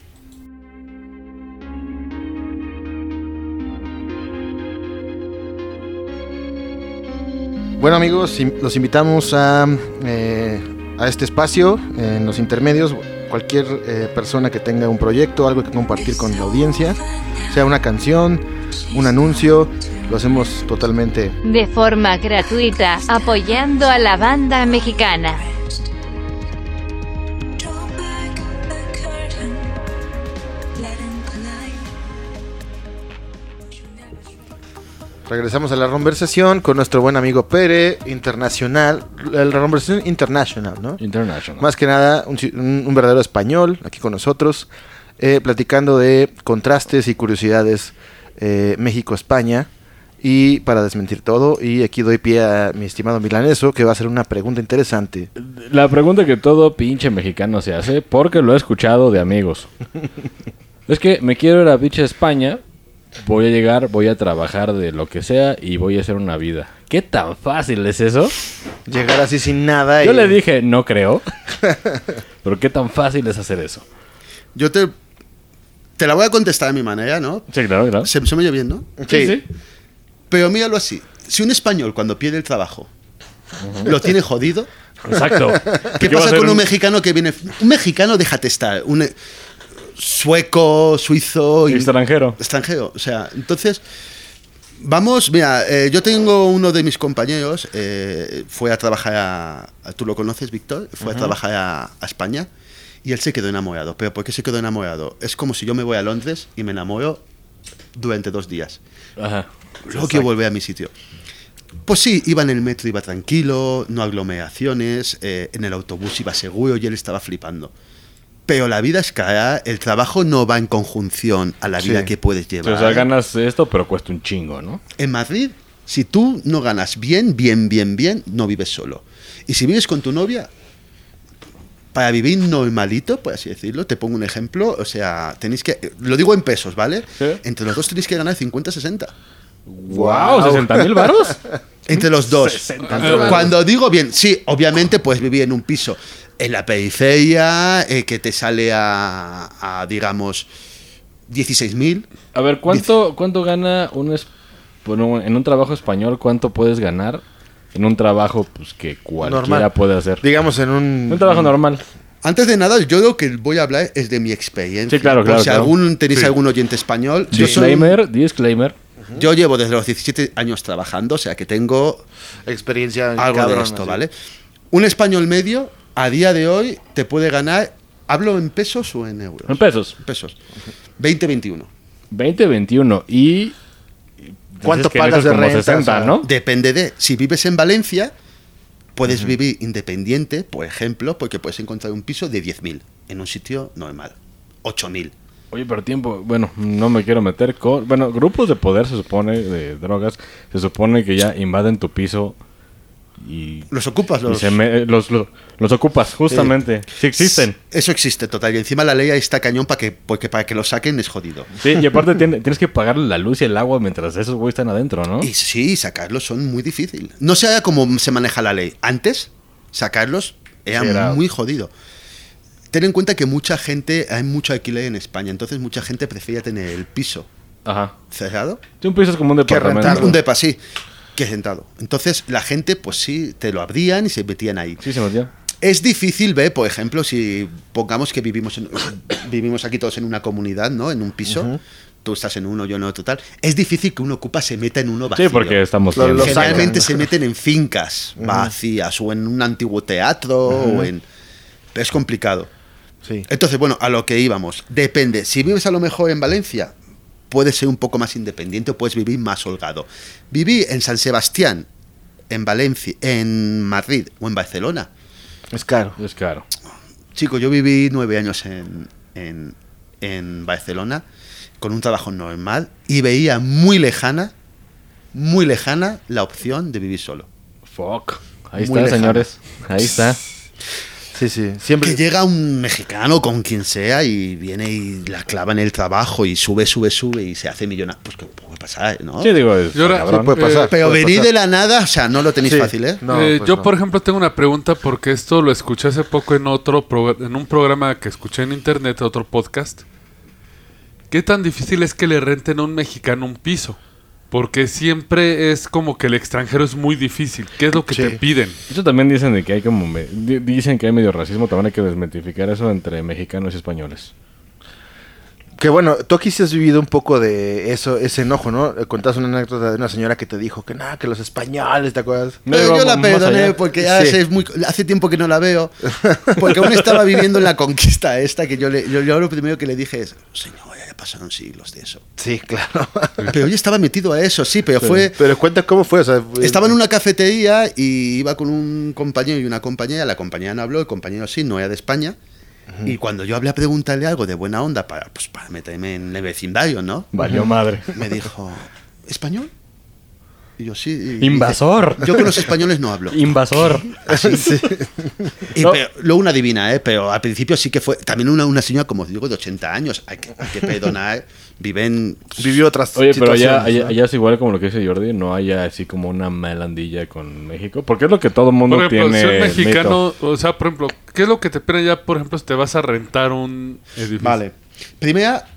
Bueno amigos, los invitamos a, eh, a este espacio, en los intermedios, cualquier eh, persona que tenga un proyecto, algo que compartir con la audiencia, sea una canción, un anuncio, lo hacemos totalmente de forma gratuita, apoyando a la banda mexicana. Regresamos a la conversación con nuestro buen amigo Pere, internacional, la conversación internacional, ¿no? International. Más que nada, un, verdadero español aquí con nosotros, eh, platicando de contrastes y curiosidades eh, México-España. Y para desmentir todo, y aquí doy pie a mi estimado Milaneso, que va a hacer una pregunta interesante. La pregunta que todo pinche mexicano se hace, porque lo he escuchado de amigos. [laughs] es que me quiero ir a pinche España, voy a llegar, voy a trabajar de lo que sea y voy a hacer una vida. ¿Qué tan fácil es eso? Llegar así sin nada. Yo y- le dije, no creo. [laughs] Pero ¿qué tan fácil es hacer eso? Yo te, te la voy a contestar a mi manera, ¿no? Sí, claro, claro. Se, se me oye bien, ¿no? Sí. Pero míralo así. Si un español cuando pierde el trabajo lo tiene jodido, Exacto. [laughs] ¿qué pasa con un un- mexicano que viene... Un mexicano, déjate estar. Un sueco, suizo... y- extranjero? extranjero. O sea, entonces... Vamos, mira, eh, yo tengo uno de mis compañeros, eh, fue a trabajar a, a- Tú lo conoces, Víctor, fue a trabajar a, a España y él se quedó enamorado. ¿Pero por qué se quedó enamorado? Es como si yo me voy a Londres y me enamoro durante dos días. Ajá. Luego quiero volver a mi sitio. Pues sí, iba en el metro, iba tranquilo, no aglomeraciones, eh, en el autobús iba seguro y él estaba flipando. Pero la vida es cara, el trabajo no va en conjunción a la vida Sí. que puedes llevar. O sea, ganas esto, pero cuesta un chingo, ¿no? En Madrid, si tú no ganas bien, bien, bien, bien, no vives solo. Y si vives con tu novia, para vivir normalito, por así decirlo, te pongo un ejemplo, o sea, tenéis que, lo digo en pesos, ¿vale? Entre los dos tenéis que ganar 50, 60. ¡Wow! ¿60 mil varos? Entre los dos. [laughs] 60 varos. Cuando digo bien, sí, obviamente puedes vivir en un piso en la periferia eh, que te sale a, a, digamos, 16.000. A ver, ¿cuánto, cuánto gana un, es- bueno, en un trabajo español? ¿Cuánto puedes ganar en un trabajo pues, que cualquiera Normal. puede hacer? Digamos en un... Un trabajo normal. Antes de nada, yo lo que voy a hablar es de mi experiencia. Sí, claro, Por claro, si claro. algún, tenéis Sí. algún oyente español, yo, soy- Disclaimer, disclaimer. yo llevo desde los 17 años trabajando, o sea que tengo experiencia algo cabrona, de esto. ¿vale? Un español medio, a día de hoy, te puede ganar, ¿hablo en pesos o en euros? En pesos. pesos. 20, 21. 20, 21. Y. ¿Cuánto dices que pagas de renta? 60, O sea, ¿no? Depende de. Si vives en Valencia, puedes vivir independiente, por ejemplo, porque puedes encontrar un piso de 10.000 en un sitio normal. 8.000. Oye, pero tiempo. Bueno, no me quiero meter con. Bueno, grupos de poder se supone, de drogas, se supone que ya invaden tu piso y. Los ocupas, y los. me- los, los, los ocupas, justamente. Sí existen. Eso existe, total. Y encima la ley ahí está cañón para que, porque para que lo saquen es jodido. Sí, y aparte [laughs] tiene- tienes que pagar la luz y el agua mientras esos güeyes están adentro, ¿no? Y sí, sacarlos son muy difícil. No sé cómo se maneja la ley. Antes, sacarlos era, Sí, era- muy jodido. Ten en cuenta que mucha gente, hay mucho alquiler en España, entonces mucha gente prefería tener el piso Ajá. cerrado Sí, un piso es como un departamento. un depa, sí, que sentado. Entonces la gente, pues sí, te lo abrían y se metían ahí. Sí, se metió. Es difícil ver, por ejemplo, si pongamos que vivimos, en- [coughs] vivimos aquí todos en una comunidad, ¿no? En un piso. Tú estás en uno, yo en otro, tal. Es difícil que un ocupa se meta en uno vacío. Sí, porque estamos Generalmente se meten en fincas vacías o en un antiguo teatro o en... Pero es complicado. Sí. Entonces, bueno, a lo que íbamos. Depende. Si vives a lo mejor en Valencia, puedes ser un poco más independiente o puedes vivir más holgado. Viví en San Sebastián, en Valencia, en Madrid o en Barcelona. Es caro. Es caro. Chico, yo viví nueve años en, en, en Barcelona con un trabajo normal y veía muy lejana, muy lejana la opción de vivir solo. Fuck. Ahí Muy está, señores. Ahí está. [laughs] Sí, sí. Siempre. Que llega un mexicano con quien sea y viene y la clava en el trabajo y sube, sube, sube y se hace millonario. Pues que puede pasar, ¿no? Sí, digo, es Y ahora- puede pasar. Pero puede venir pasar. de la nada, o sea, no lo tenéis Sí. fácil, ¿eh? No, Eh, pues yo, no. por ejemplo, tengo una pregunta porque esto lo escuché hace poco en otro pro- en un programa que escuché en internet, otro podcast. ¿Qué tan difícil es que le renten a un mexicano un piso? Porque siempre es como que el extranjero es muy difícil. ¿Qué es lo que Sí. te piden? Eso también dicen de que hay como... me- dicen que hay medio racismo. También hay que desmitificar eso entre mexicanos y españoles. Que bueno, tú aquí sí has vivido un poco de eso, ese enojo, ¿no? Eh, Contaste una anécdota de una señora que te dijo que nada, que los españoles, ¿te acuerdas? No, yo la perdoné porque ya Sí. hace, muy- hace tiempo que no la veo. Porque aún estaba viviendo en la conquista esta que yo, le, yo, yo lo primero que le dije es, señor, ya pasaron siglos de eso. Sí, claro. [laughs] Pero yo estaba metido a eso, sí, pero fue... Pero cuenta cómo fue, o sea, Estaba en una cafetería y iba con un compañero y una compañera. La compañera no habló, el compañero sí, no era de España. Y cuando yo hablé a preguntarle algo de buena onda para, pues, para meterme en el vecindario, ¿no? Valió madre. Me dijo, ¿español? Y yo sí. y dice, Invasor. yo con los españoles no hablo. Invasor. [laughs] Sí. Y No. pero- luego una divina, ¿eh? Pero al principio sí que fue. También una, una señora, como digo, de 80 años. Hay que, hay que perdonar. [laughs] Viven. Vivió otras Oye, pero allá, situaciones, allá, es igual como lo que dice Jordi, no hay así como una melandilla con México, porque es lo que todo el mundo Por ejemplo, tiene. si un mexicano, mito. o sea, por ejemplo, ¿qué es lo que te piden ya, por ejemplo, si te vas a rentar un edificio? Vale. Primera,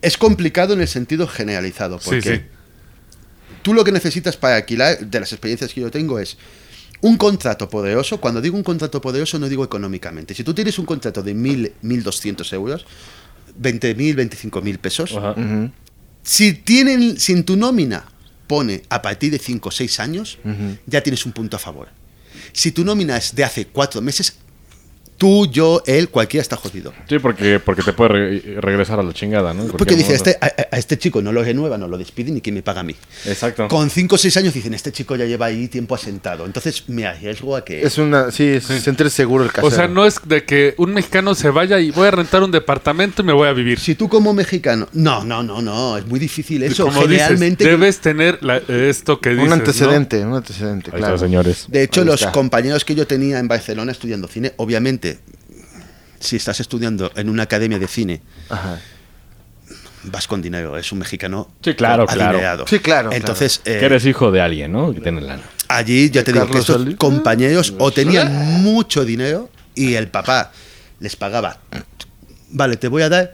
es complicado en el sentido generalizado. Sí, sí. Tú lo que necesitas para alquilar, de las experiencias que yo tengo, es un contrato poderoso. Cuando digo un contrato poderoso, no digo económicamente. Si tú tienes un contrato de 1.000, 1.200 euros, 20.000, 25.000 pesos, Ajá. Si, tienen, si en tu nómina pone a partir de 5 o 6 años, ya tienes un punto a favor. Si tu nómina es de hace 4 meses, tú, yo, él, cualquiera está jodido. Sí, porque, porque te puede re- regresar a la chingada, ¿no? Porque dice, este, a, este chico no lo renuevan, no lo despiden y quién me paga a mí. Exacto. Con 5 o 6 años dicen, este chico ya lleva ahí tiempo asentado. Entonces me arriesgo a que... Es una, sí, es sentir seguro el casero. O sea, no es de que un mexicano se vaya y voy a rentar un departamento y me voy a vivir. Si tú como mexicano... No, no, no, no, es muy difícil eso. Como dices, Generalmente... debes tener la- esto que dices, un ¿no? antecedente, un antecedente, Ahí claro. está, señores. De hecho, los compañeros que yo tenía en Barcelona estudiando cine, obviamente, si estás estudiando en una academia de cine, Ajá. vas con dinero. Es un mexicano Sí, claro. Sí, claro, Entonces, eh, Que eres hijo de alguien, ¿no? Que tiene lana. allí ya te digo que estos compañeros o tenían mucho dinero y el papá les pagaba, vale, te voy a dar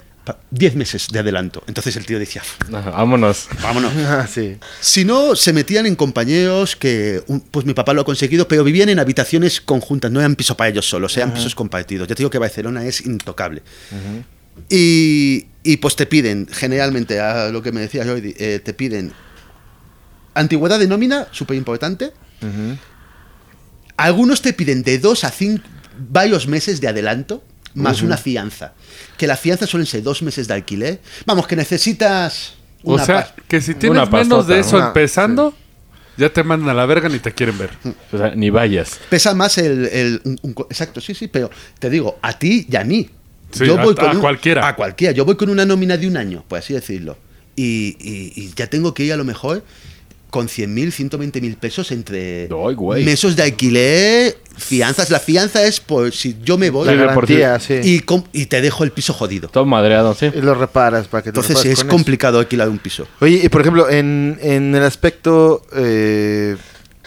10 meses de adelanto. Entonces el tío decía, Ajá, vámonos. [laughs] vámonos. Ah, [laughs] sí. Si no, se metían en compañeros que, un- pues mi papá lo ha conseguido, pero vivían en habitaciones conjuntas, no eran pisos para ellos solos, eran pisos compartidos. Ya te digo que Barcelona es intocable. y, y, pues te piden, generalmente, a lo que me decía Jordi, eh, te piden antigüedad de nómina, súper importante. Algunos te piden de dos a cinco, varios meses de adelanto, más una fianza. Que la fianza suelen ser dos meses de alquiler. Vamos, que necesitas... O sea, que si tienes Una menos pastota, de eso una- empezando, ya te mandan a la verga ni te quieren ver. O sea, ni vayas. Pesa más el... el- un- un co- exacto, sí, sí, pero te digo, a ti y a mí. Sí, a- a cualquiera. A cualquiera. Yo voy con una nómina de un año, por así decirlo. Y, y- y ya tengo que ir a lo mejor con 100.000, 120.000 pesos entre meses de alquiler, fianzas. La fianza es por si yo me voy La garantía, y, com- y te dejo el piso jodido. Todo madreado, sí. Y lo reparas para que te Entonces es eso. complicado alquilar un piso. Oye, y por ejemplo, en, en el aspecto, eh,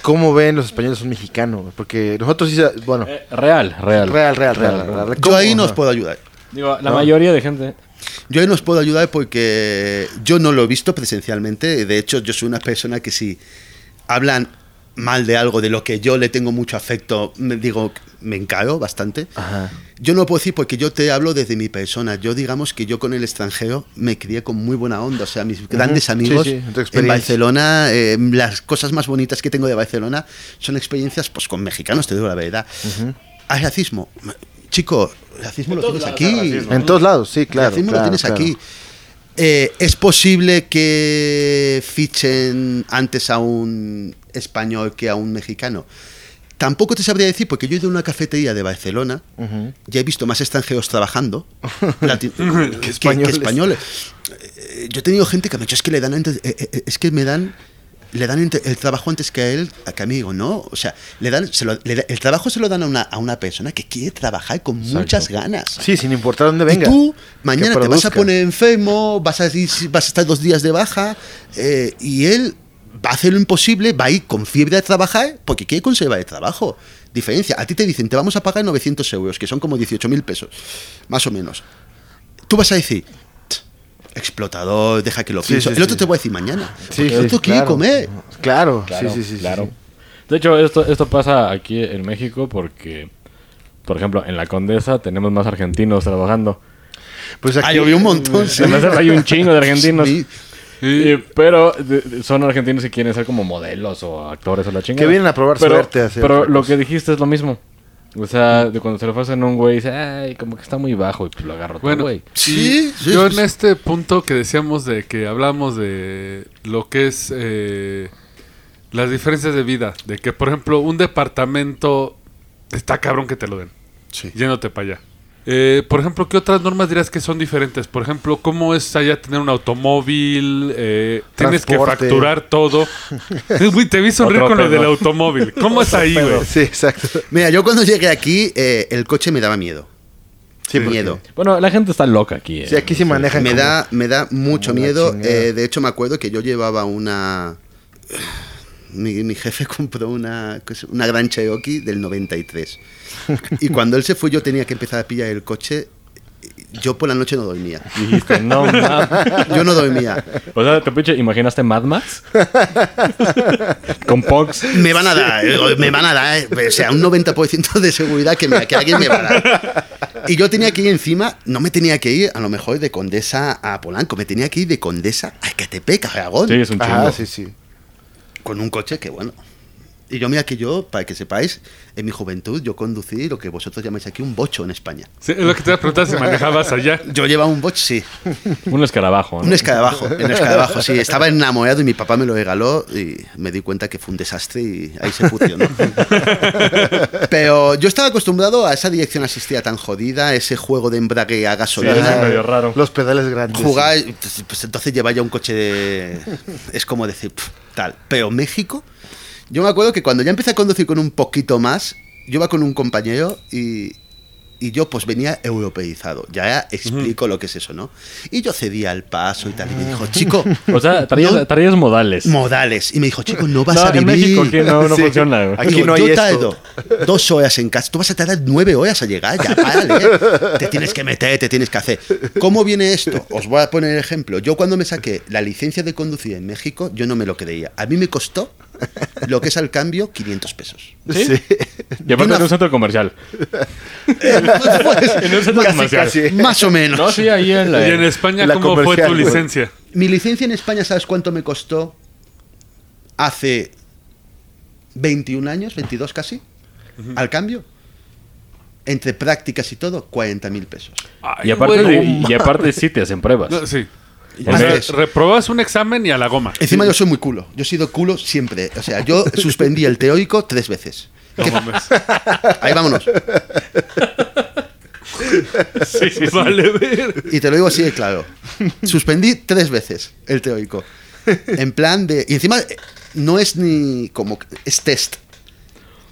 ¿cómo ven los españoles un mexicano? Porque nosotros sí, bueno, Eh, real, real. real, real, real, real. Yo ahí no os Ajá. puedo ayudar. Digo, la No. mayoría de gente. Yo ahí no os puedo ayudar porque yo no lo he visto presencialmente. De hecho, yo soy una persona que si hablan mal de algo de lo que yo le tengo mucho afecto, me digo, me encaro bastante. Ajá. Yo no puedo decir porque yo te hablo desde mi persona. Yo digamos que yo con el extranjero me crié con muy buena onda. O sea, mis grandes Sí, amigos sí, tu en. Barcelona, eh, las cosas más bonitas que tengo de Barcelona son experiencias pues con mexicanos, te digo la verdad. ¿Hay racismo? Chico, el racismo lo tienes aquí. En todos lados, sí, claro. el racismo claro, lo tienes claro. aquí. Eh, ¿Es posible que fichen antes a un español que a un mexicano? Tampoco te sabría decir, porque yo he ido a una cafetería de Barcelona, ya he visto más extranjeros trabajando [laughs] [laughs] que, que españoles. españoles. Eh, Yo he tenido gente que me ha dicho, es que le dan antes- eh, eh, es que me dan le dan el trabajo antes que a él, a que a mí digo, no, o sea, le dan, se lo- le da- el trabajo se lo dan a una, a una persona que quiere trabajar con muchas ganas. Sí, sin importar dónde venga. Y tú mañana te vas a poner enfermo, vas a, ir- vas a estar dos días de baja eh, y él va a hacer lo imposible, va a ir con fiebre a trabajar porque quiere conservar el trabajo. Diferencia, a ti te dicen, te vamos a pagar 900 euros, que son como 18 mil pesos, más o menos. Tú vas a decir, "Tch, explotador, deja que lo Sí, pienso. sí, el otro sí. te va a decir mañana. El sí, otro quiere claro. comer. Claro, Claro, sí, sí, sí. claro. sí. De hecho, esto, esto pasa aquí en México porque, por ejemplo, en la Condesa tenemos más argentinos trabajando. Pues Ah, yo vi un montón. sí. En la Condesa hay un chingo de argentinos. Sí. Y- pero son argentinos que quieren ser como modelos o actores o la chingada. Que vienen a probar pero, suerte, a hacer Pero lo que dijiste es lo mismo. O sea, de cuando se lo ofrecen a un güey, dice, ay, como que está muy bajo y pues lo agarro todo, Bueno, güey. Sí, sí, yo sí. en este punto que decíamos de que hablamos de lo que es eh, las diferencias de vida, de que por ejemplo un departamento está cabrón que te lo den, Sí. yéndote para allá. Eh, por ejemplo, ¿qué otras normas dirías que son diferentes? Por ejemplo, ¿cómo es allá tener un automóvil? Eh, tienes que facturar todo. [laughs] Eh, güey, te vi sonreír Otro con lo del automóvil. ¿Cómo [laughs] es ahí, güey? Sí, exacto. Mira, yo cuando llegué aquí, eh, el coche me daba miedo. Sí, miedo. Bueno, la gente está loca aquí. Sí, eh. aquí sí manejan Me como- da, me da mucho miedo. Eh, de hecho, me acuerdo que yo llevaba una. Mi, mi jefe [laughs] compró una, una gran Cherokee del 93. Y cuando él se fue, yo tenía que empezar a pillar el coche. Yo por la noche no dormía. Dijiste, no. [laughs] Yo no dormía. O sea, te pinche, ¿imaginaste Mad Max? Con Pox. Me van a dar, me van a dar, o sea, un 90% de seguridad que, me- que alguien me va a dar. Y yo tenía que ir encima, no me tenía que ir a lo mejor de Condesa a Polanco, me tenía que ir de Condesa a Ecatepec, a Aragón. Sí, es un chingo. Ah, sí, sí. Con un coche que bueno. Y yo mira que yo, para que sepáis, en mi juventud yo conducí lo que vosotros llamáis aquí un bocho en España. Sí, es lo que te iba a preguntar si [laughs] manejabas allá. Yo llevaba un bocho, sí. Un escarabajo, ¿no? Un escarabajo, un escarabajo, sí. Estaba enamorado y mi papá me lo regaló y me di cuenta que fue un desastre y ahí se funcionó. [laughs] Pero yo estaba acostumbrado a esa dirección asistida tan jodida, ese juego de embrague a Sí, gasolina. es medio raro. Los pedales grandes. Jugar, pues, pues entonces lleva ya un coche de... Es como decir, tal. Pero México, yo me acuerdo que cuando ya empecé a conducir con un poquito más, yo iba con un compañero y, y yo pues venía europeizado. Ya explico lo que es eso, ¿no? Y yo cedía el paso y tal. Y me dijo, chico, [laughs] O sea, traías, No. traías modales. modales. Y me dijo, chico, no vas No, a en vivir. México aquí no, no Sí. funciona. Aquí Digo, no hay yo esto. tardo dos horas en casa. Tú vas a tardar nueve horas a llegar. Ya, [laughs] párale. ¿eh? Te tienes que meter, te tienes que hacer. ¿Cómo viene esto? Os voy a poner el ejemplo. Yo cuando me saqué la licencia de conducir en México, yo no me lo creía. A mí me costó lo que es al cambio 500 pesos. ¿Sí? Sí. Y aparte Una- en un centro comercial. [laughs] en un centro Casi, comercial. casi. Más o menos. No, sí, ahí en la... Y en España, La ¿cómo fue tu licencia? Mi licencia en España, ¿sabes cuánto me costó? Hace 21 años, 22 casi, al cambio. Entre prácticas y todo, 40 mil pesos. Ay, Y aparte, güey. de- y aparte sí te hacen pruebas. No, sí. O sea, reprobas un examen y a la goma. Encima yo soy muy culo. Yo he sido culo siempre. O sea, yo [laughs] suspendí el teórico tres veces. ¿Qué- [laughs] Ahí vámonos. Sí, sí, vale, ver. Y te lo digo así de claro. Suspendí tres veces el teórico. En plan de... Y encima eh, no es ni como... Es test.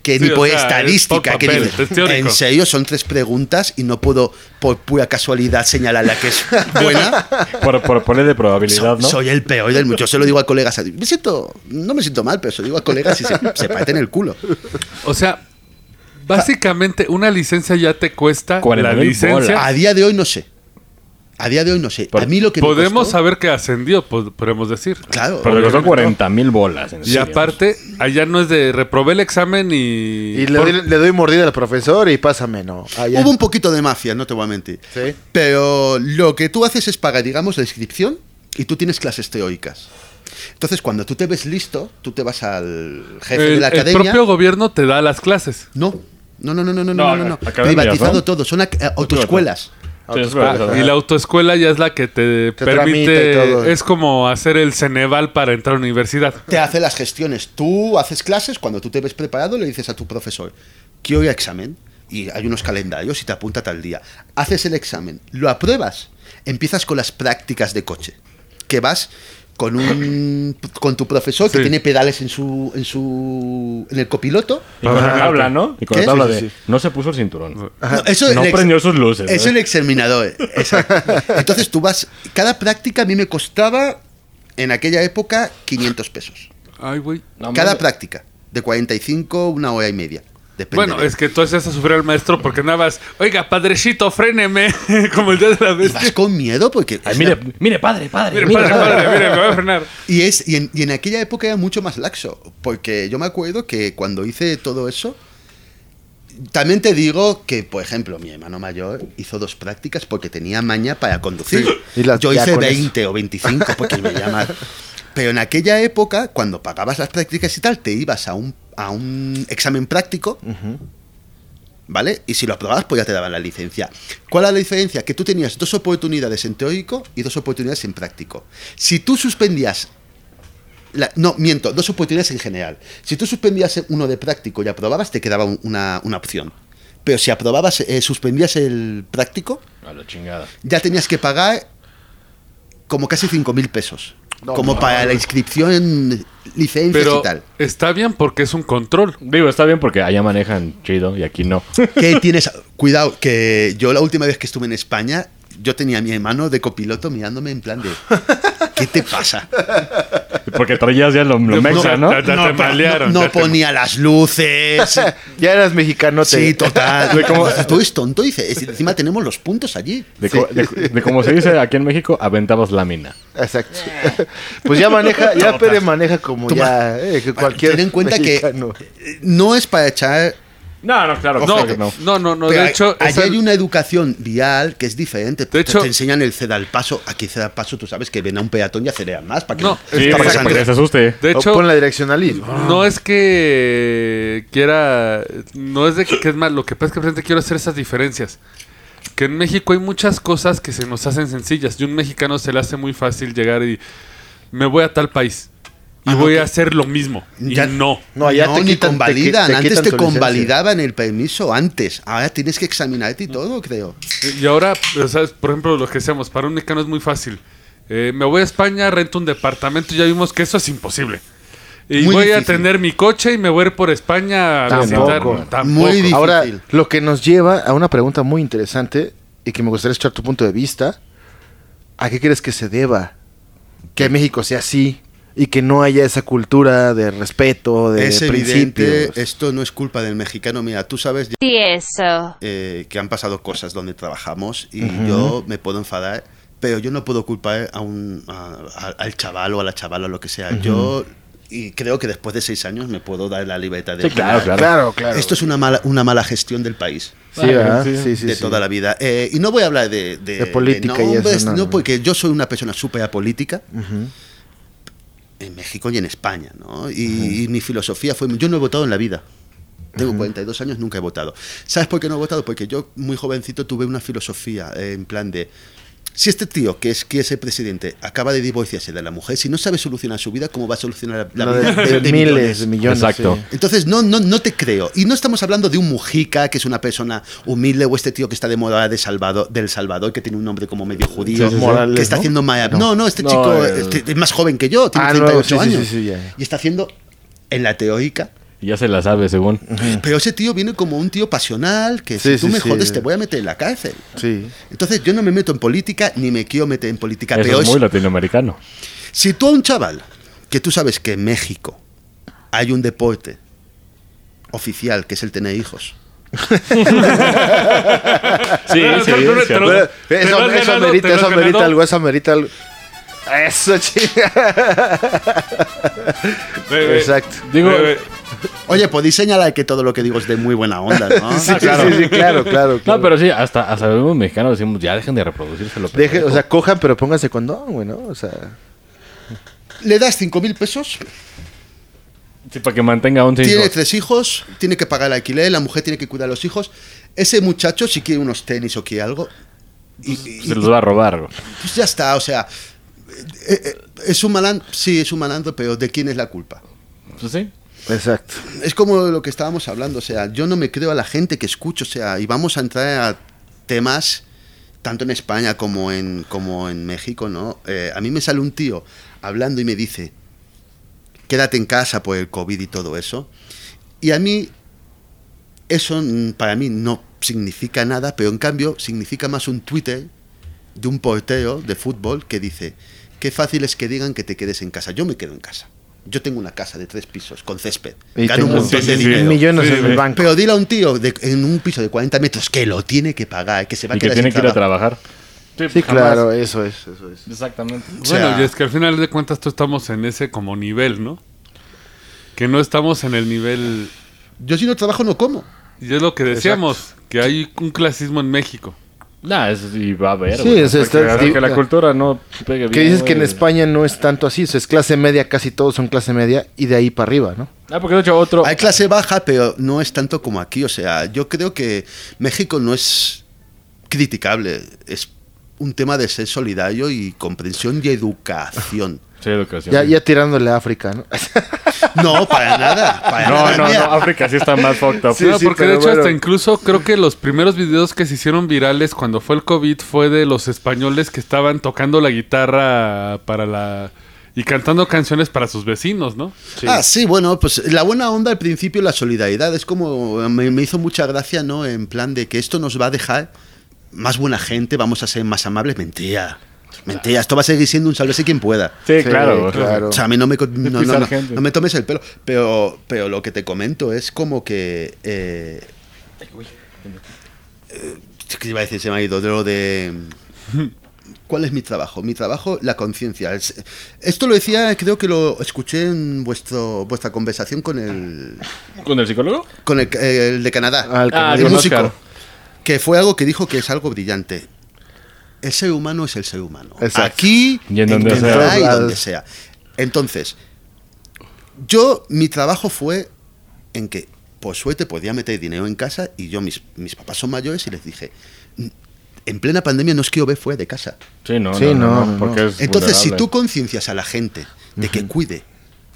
Que Sí, ni o por sea, es estadística. que papel, ni- es en serio, son tres preguntas y no puedo por pura casualidad señalar la que es [laughs] buena. Por, por poner de probabilidad, So- ¿no? Soy el peor del mundo. Yo se lo digo a colegas. Me siento... No me siento mal, pero se lo digo a colegas y se, se parten el culo. O sea, básicamente una licencia ya te cuesta 40 la licencia. A día de hoy no sé. A día de hoy no sé. Por- a mí lo que me Podemos costó- saber que ascendió, po- podemos decir. Claro. Pero obviamente. 40 mil bolas. en Y serio. aparte, allá no es de reprobé el examen y... Y le, por- doy, le doy mordida al profesor y pásame, no. Hubo un poquito de mafia, no te voy a mentir. Sí. Pero lo que tú haces es pagar, digamos, la inscripción y tú tienes clases teóricas. Entonces, cuando tú te ves listo, tú te vas al jefe el, de la el academia. propio gobierno te da las clases. No, No, no, no, no, no, No, no, no. Privatizado ¿no? todo. Son eh, autoescuelas. Sí, es Autoescuela. verdad. Y la autoescuela ya es la que te, Te permite. todo. Es como hacer el Ceneval para entrar a la universidad. Te hace las gestiones. Tú haces clases, cuando tú te ves preparado, le dices a tu profesor, quiero ir a examen. Y hay unos calendarios y te apunta tal día. Haces el examen, lo apruebas, empiezas con las prácticas de coche. Que vas con un con tu profesor que Sí. tiene pedales en su en su en el copiloto. Y con la tabla, ¿no? Y con la tabla Sí, de... sí, sí. No se puso el cinturón. No, eso No prendió sus luces. Es ¿no? el examinador. [laughs] Exacto. Entonces tú vas. Cada práctica a mí me costaba en aquella época 500 pesos. Ay, güey. Cada práctica. De 45, una hora y media. Depende Bueno, de- es que tú hacías a sufrir al maestro porque andabas, oiga, padrecito, fréneme, [laughs] como el día de la Y bestia. vas con miedo porque. Ay, mire, la- mire, padre, padre. Mire, mire, padre, padre, mire, me voy a frenar. y, es, y, en, y en aquella época era mucho más laxo. Porque yo me acuerdo que cuando hice todo eso. También te digo que, por ejemplo, mi hermano mayor hizo dos prácticas porque tenía maña para conducir. Y las- Yo hice con eso. 20 o 25 porque me [laughs] llama. Pero en aquella época, cuando pagabas las prácticas y tal, te ibas a un, a un examen práctico, ¿vale? Y si lo aprobabas, pues ya te daban la licencia. ¿Cuál era la diferencia? Que tú tenías dos oportunidades en teórico y dos oportunidades en práctico. Si tú suspendías la- no, miento, dos oportunidades en general. Si tú suspendías uno de práctico y aprobabas, te quedaba un- una, una opción. Pero si aprobabas, eh, suspendías el práctico, A chingada. ya tenías que pagar como casi 5.000 pesos. No, como para la inscripción, licencias Pero y tal. está bien porque es un control. Digo, está bien porque allá manejan chido y aquí no. ¿Qué [laughs] tienes? Cuidado, que yo la última vez que estuve en España, yo tenía a mi hermano de copiloto mirándome en plan de, [laughs] ¿qué te pasa? Porque traías ya lo, lo mexa, ¿no? Ya te no, malearon, no ponía las luces. [laughs] Ya eras mexicano, te... Sí, total. [laughs] Tú eres tonto, dice. Es- Encima tenemos los puntos allí. De, co- de- de como se dice aquí en México, aventabas lámina. Exacto. Pues ya maneja, ya Pérez maneja como ya eh, que cualquier Ten en cuenta mexicano. que eh, no es para echar. No, no, claro. No, claro que no. no, no, no. pero De hecho, allí hay una educación vial que es diferente. Te, hecho- te enseñan el ceda al paso. Aquí ceda al paso, tú sabes que ven a un peatón y aceleran más. ¿Para que No, Sí, para, que se asuste. de O hecho, pon la direccional y- no es que quiera, no es de que, que es mal, lo que pasa es que presente quiero hacer esas diferencias. Que en México hay muchas cosas que se nos hacen sencillas. Y un mexicano se le hace muy fácil llegar y me voy a tal país y Ah, no, voy a hacer lo mismo. Y Ya- no. No, allá te quitan- te qui- convalidan. te Antes quitan te tu licencia. convalidaban el permiso antes. Ahora tienes que examinarte y todo, creo. Y ahora, por ejemplo, lo que decíamos, para un mexicano es muy fácil. Eh, me voy a España, rento un departamento y ya vimos que eso es imposible. Y Muy voy a tener mi coche y me voy a ir por España a Tampoco. visitar. Tampoco. Muy difícil. Ahora, lo que nos lleva a una pregunta muy interesante y que me gustaría escuchar tu punto de vista. ¿A qué crees que se deba que México sea así y que no haya esa cultura de respeto, de es evidente, principios? esto no es culpa del mexicano. Mira, tú sabes Y eso. eh, que han pasado cosas donde trabajamos y yo me puedo enfadar, pero yo no puedo culpar a un, a- a- al chaval o a la chavala o lo que sea. Yo, y creo que después de seis años me puedo dar la libertad de... Sí, claro, opinar. Claro, claro. Esto es una mala, una mala gestión del país. Sí, ¿verdad? Sí, sí, sí, de sí. toda la vida. Eh, y no voy a hablar de, de, De política y eso, no, no, porque yo soy una persona súper apolítica en México y en España, ¿no? Y, y mi filosofía fue, yo no he votado en la vida. Tengo 42 años, nunca he votado. ¿Sabes por qué no he votado? Porque yo, muy jovencito, tuve una filosofía eh, en plan de, si este tío que es, quiere ser presidente acaba de divorciarse de la mujer, si no sabe solucionar su vida, ¿cómo va a solucionar la, vida de, de, de de miles millones? de millones. Exacto. sí. Entonces, no, no, no te creo. Y no estamos hablando de un Mujica, que es una persona humilde, o este tío que está de moda de Salvador, del Salvador, que tiene un nombre como medio judío, Sí, sí, sí. Morales, que está ¿no? haciendo maya. No. No, no, este No, chico el- este, es más joven que yo, tiene Ah, no, 38 sí, sí, años. sí, sí, ya. Y está haciendo en la teórica. Y ya se la sabe, según. Pero ese tío viene como un tío pasional, que Sí, si tú sí, me sí. jodes te voy a meter en la cárcel. Sí. Entonces yo no me meto en política ni me quiero meter en política. Eso pero es es- muy latinoamericano. si tú a un chaval, que tú sabes que en México hay un deporte oficial, que es el tener hijos, [laughs] Sí, sí, eso, ganado. algo, eso amerita algo. Eso, chinga. [laughs] Exacto. Digo. Oye, podéis señalar que todo lo que digo es de muy buena onda, ¿no? [laughs] Sí, claro. Sí, sí, claro, claro. No, pero sí, hasta, hasta los mexicanos decimos, ya dejen de reproducirse lo Deje, o sea, cojan, pero pónganse condón, güey, ¿no? O sea, Le das 5 mil pesos Sí, para que mantenga un Tiene hijos. tres hijos, tiene que pagar el alquiler, la mujer tiene que cuidar a los hijos. Ese muchacho, si quiere unos tenis o quiere algo, y, y- Se los va a robar. güey. pues ya está, o sea, es un malandro, sí, es un malandro, pero ¿de quién es la culpa? Pues sí. Exacto. Es como lo que estábamos hablando, o sea, yo no me creo a la gente que escucho, o sea, y vamos a entrar a temas tanto en España como en, como en México, ¿no? Eh, a mí me sale un tío hablando y me dice, quédate en casa por el COVID y todo eso. Y a mí, eso para mí no significa nada, pero en cambio significa más un Twitter de un portero de fútbol que dice, qué fácil es que digan que te quedes en casa. Yo me quedo en casa. Yo tengo una casa de tres pisos con césped. Y Gano un tengo montón sí, de sí, sí. dinero. millones Sí, en el banco. Pero dile a un tío de- en un piso de 40 metros que lo tiene que pagar, que se va a Y que quedar tiene sin que ir a trabajar. sí, jamás. claro, eso es, eso es. Exactamente. O sea- bueno, y es que al final de cuentas tú estamos en ese como nivel, ¿no? Que no estamos en el nivel... Yo si no trabajo no como. Y es lo que decíamos, que hay un clasismo en México. Nah, es, y va a haber. Sí, es- que la cultura no pegue bien. Que dices que en. España no es tanto así, o sea, es clase media, casi todos son clase media y de ahí para arriba, ¿no? Ah, porque de hecho otro. Hay clase baja, pero no es tanto como aquí. O sea, yo creo que México no es criticable. Es un tema de ser solidario y comprensión y educación. Sí, educación. Ya, ya tirándole a África, ¿no? [laughs] No, para nada. Para No, nada. no, no. África sí está más fucked up. Sí, no, porque de hecho bueno. hasta incluso creo que los primeros videos que se hicieron virales cuando fue el COVID fue de los españoles que estaban tocando la guitarra para la... y cantando canciones para sus vecinos, ¿no? Ah, sí, bueno, pues la buena onda al principio, la solidaridad, es como, me, me hizo mucha gracia, ¿no? En plan de que esto nos va a dejar más buena gente, vamos a ser más amables. Mentira, mentira, esto va a seguir siendo un sálvese quien pueda. Sí, Sí, claro. claro. O sea, a mí no me, no, no, pisar no, gente. no me tomes el pelo, pero, pero lo que te comento es como que... Eh, eh, ¿Qué iba a decir? Se me ha ido. De lo de... ¿Cuál es mi trabajo? Mi trabajo, la conciencia. Es- Esto lo decía, creo que lo escuché en vuestro, vuestra conversación con el, ¿Con el psicólogo? con el, el de Canadá, Ah, el con músico, Oscar. que fue algo que dijo que es algo brillante. El ser humano es el ser humano. Exacto. Aquí, Y en donde sea. y donde sea. Entonces, yo, mi trabajo fue en que, por suerte, podía meter dinero en casa y yo, mis, mis papás son mayores y les dije, "Mm, en plena pandemia no os quiero ver fuera de casa. Sí, no, Sí, no, no, no, no, no. porque es Entonces, si tú conciencias a la gente de que cuide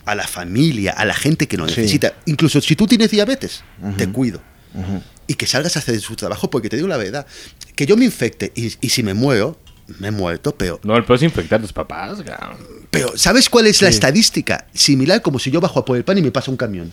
a la familia, a la gente que lo Sí. necesita, incluso si tú tienes diabetes, te cuido. Y que salgas a hacer su trabajo, porque te digo la verdad, que yo me infecte y, y si me muero, me he muerto, pero, No, el peor es infectar a tus papás, cabrón. pero ¿sabes cuál es la estadística? Similar como si yo bajo a por el pan y me pasa un camión.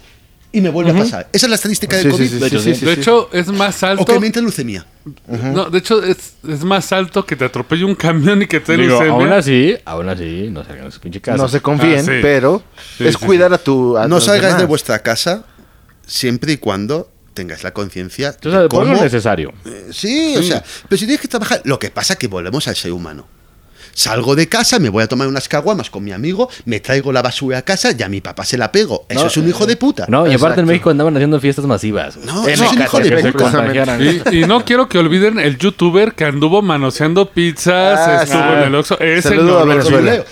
Y me vuelve a pasar. Esa es la estadística del Sí, COVID. sí, sí, De hecho, sí, sí. sí, de sí. hecho, es más alto... O que me entre leucemia. No, de hecho, es, es más alto que te atropelle un camión y que te Digo, leucemia. aún así, aún así, no salgan de su pinche casa. No se confíen, Ah, sí. pero Sí, es sí, cuidar a tu. a No salgáis de demás. vuestra casa siempre y cuando tengáis la conciencia de lo cómo necesario. Eh, Sí, o sea, pero si tienes que trabajar, lo que pasa es que volvemos al ser humano. Salgo de casa, me voy a tomar unas caguamas con mi amigo, me traigo la basura a casa y a mi papá se la pego. Eso No, es un hijo de puta. No, y aparte Exacto. en México andaban haciendo fiestas masivas. No, es un hijo de puta. Y, y no quiero que olviden el youtuber que anduvo manoseando pizzas, Ah, estuvo en el Oxxo. Ese no lo.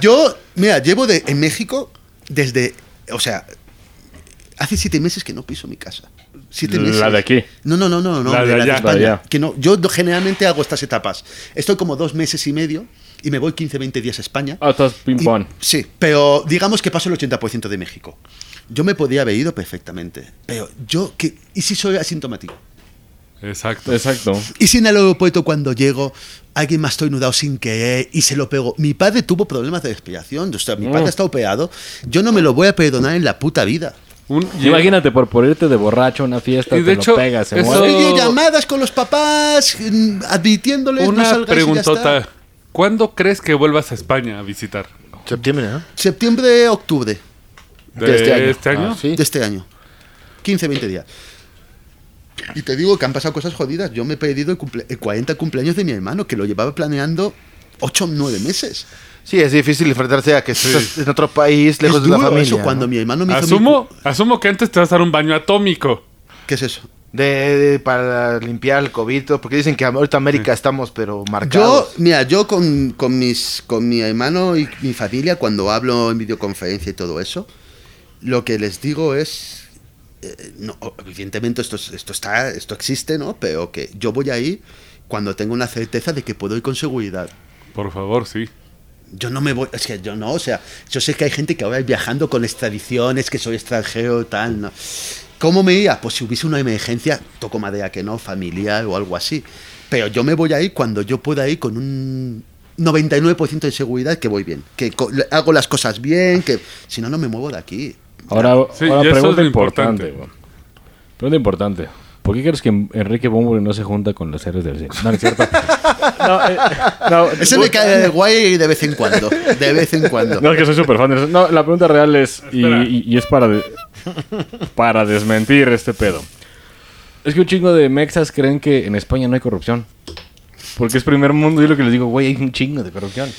Yo, mira, llevo de, en México desde, o sea, hace siete meses que no piso mi casa. Siete La meses. de aquí. No, no, no, no, no, La de la allá. España. La de allá. Que no, yo generalmente hago estas etapas. Estoy como dos meses y medio y me voy 15, 20 días a España. Ah, estás ping Y- pong. Sí, pero digamos que paso el 80% de México. Yo me podía haber ido perfectamente. Pero yo, ¿qué? ¿y si soy asintomático? Exacto. Exacto. ¿Y si en el aeropuerto cuando llego alguien me ha estornudado sin querer y se lo pego? Mi padre tuvo problemas de respiración. O sea, mi Mm. padre está operado. Yo no me lo voy a perdonar en la puta vida. Un- Imagínate por, por irte de borracho a una fiesta, Y de te hecho, lo pegas, se eso- muere. Llamadas con los papás, mm, advirtiéndoles, no Una y ya preguntota. está. ¿Cuándo crees que vuelvas a España a visitar? Septiembre, ¿no? Septiembre, octubre ¿De, De este año. este año? Ah, sí. de este año. 15, 20 días. Y te digo que han pasado cosas jodidas. Yo me he perdido el, cumple- el 40 cumpleaños de mi hermano, que lo llevaba planeando 8 o 9 meses. Sí, es difícil enfrentarse a que estás en otro país, lejos es de la familia. eso ¿no? cuando mi hermano me hizo mi Asumo, asumo que antes te vas a dar un baño atómico. ¿Qué es eso? De, de- para limpiar el COVID, porque dicen que ahorita América estamos, pero Yo, marcados. mira, yo con, con mis, con mi hermano y mi familia, cuando hablo en videoconferencia y todo eso, Lo que les digo es, eh, no, evidentemente esto, es- esto está, esto existe, ¿no? Pero que yo voy ahí cuando tengo una certeza de que puedo ir con seguridad. Por favor, sí. Yo no me voy, es que yo no, o sea, yo sé que hay gente que ahora es viajando con extradiciones, que soy extranjero, tal, ¿no? ¿Cómo me iría? Pues si hubiese una emergencia, toco madera que no, familiar o algo así. Pero yo me voy ahí cuando yo pueda ir con un 99% de seguridad que voy bien, que co- hago las cosas bien, que si no, no me muevo de aquí. Ahora, Sí, ahora y eso es pregunta importante. Pregunta importante. ¿Por qué crees que Enrique Bunbury no se junta con los héroes del cine? No, no es cierto. [laughs] no, eh, no, Ese me cae guay de vez en cuando, de vez en cuando. No, es que soy súper fan de eso. No, la pregunta real es, y, y- y es para, de- para desmentir este pedo. Es que un chingo de mexas creen que en España no hay corrupción. Porque es primer mundo y lo que les digo, güey, hay un chingo de corrupción.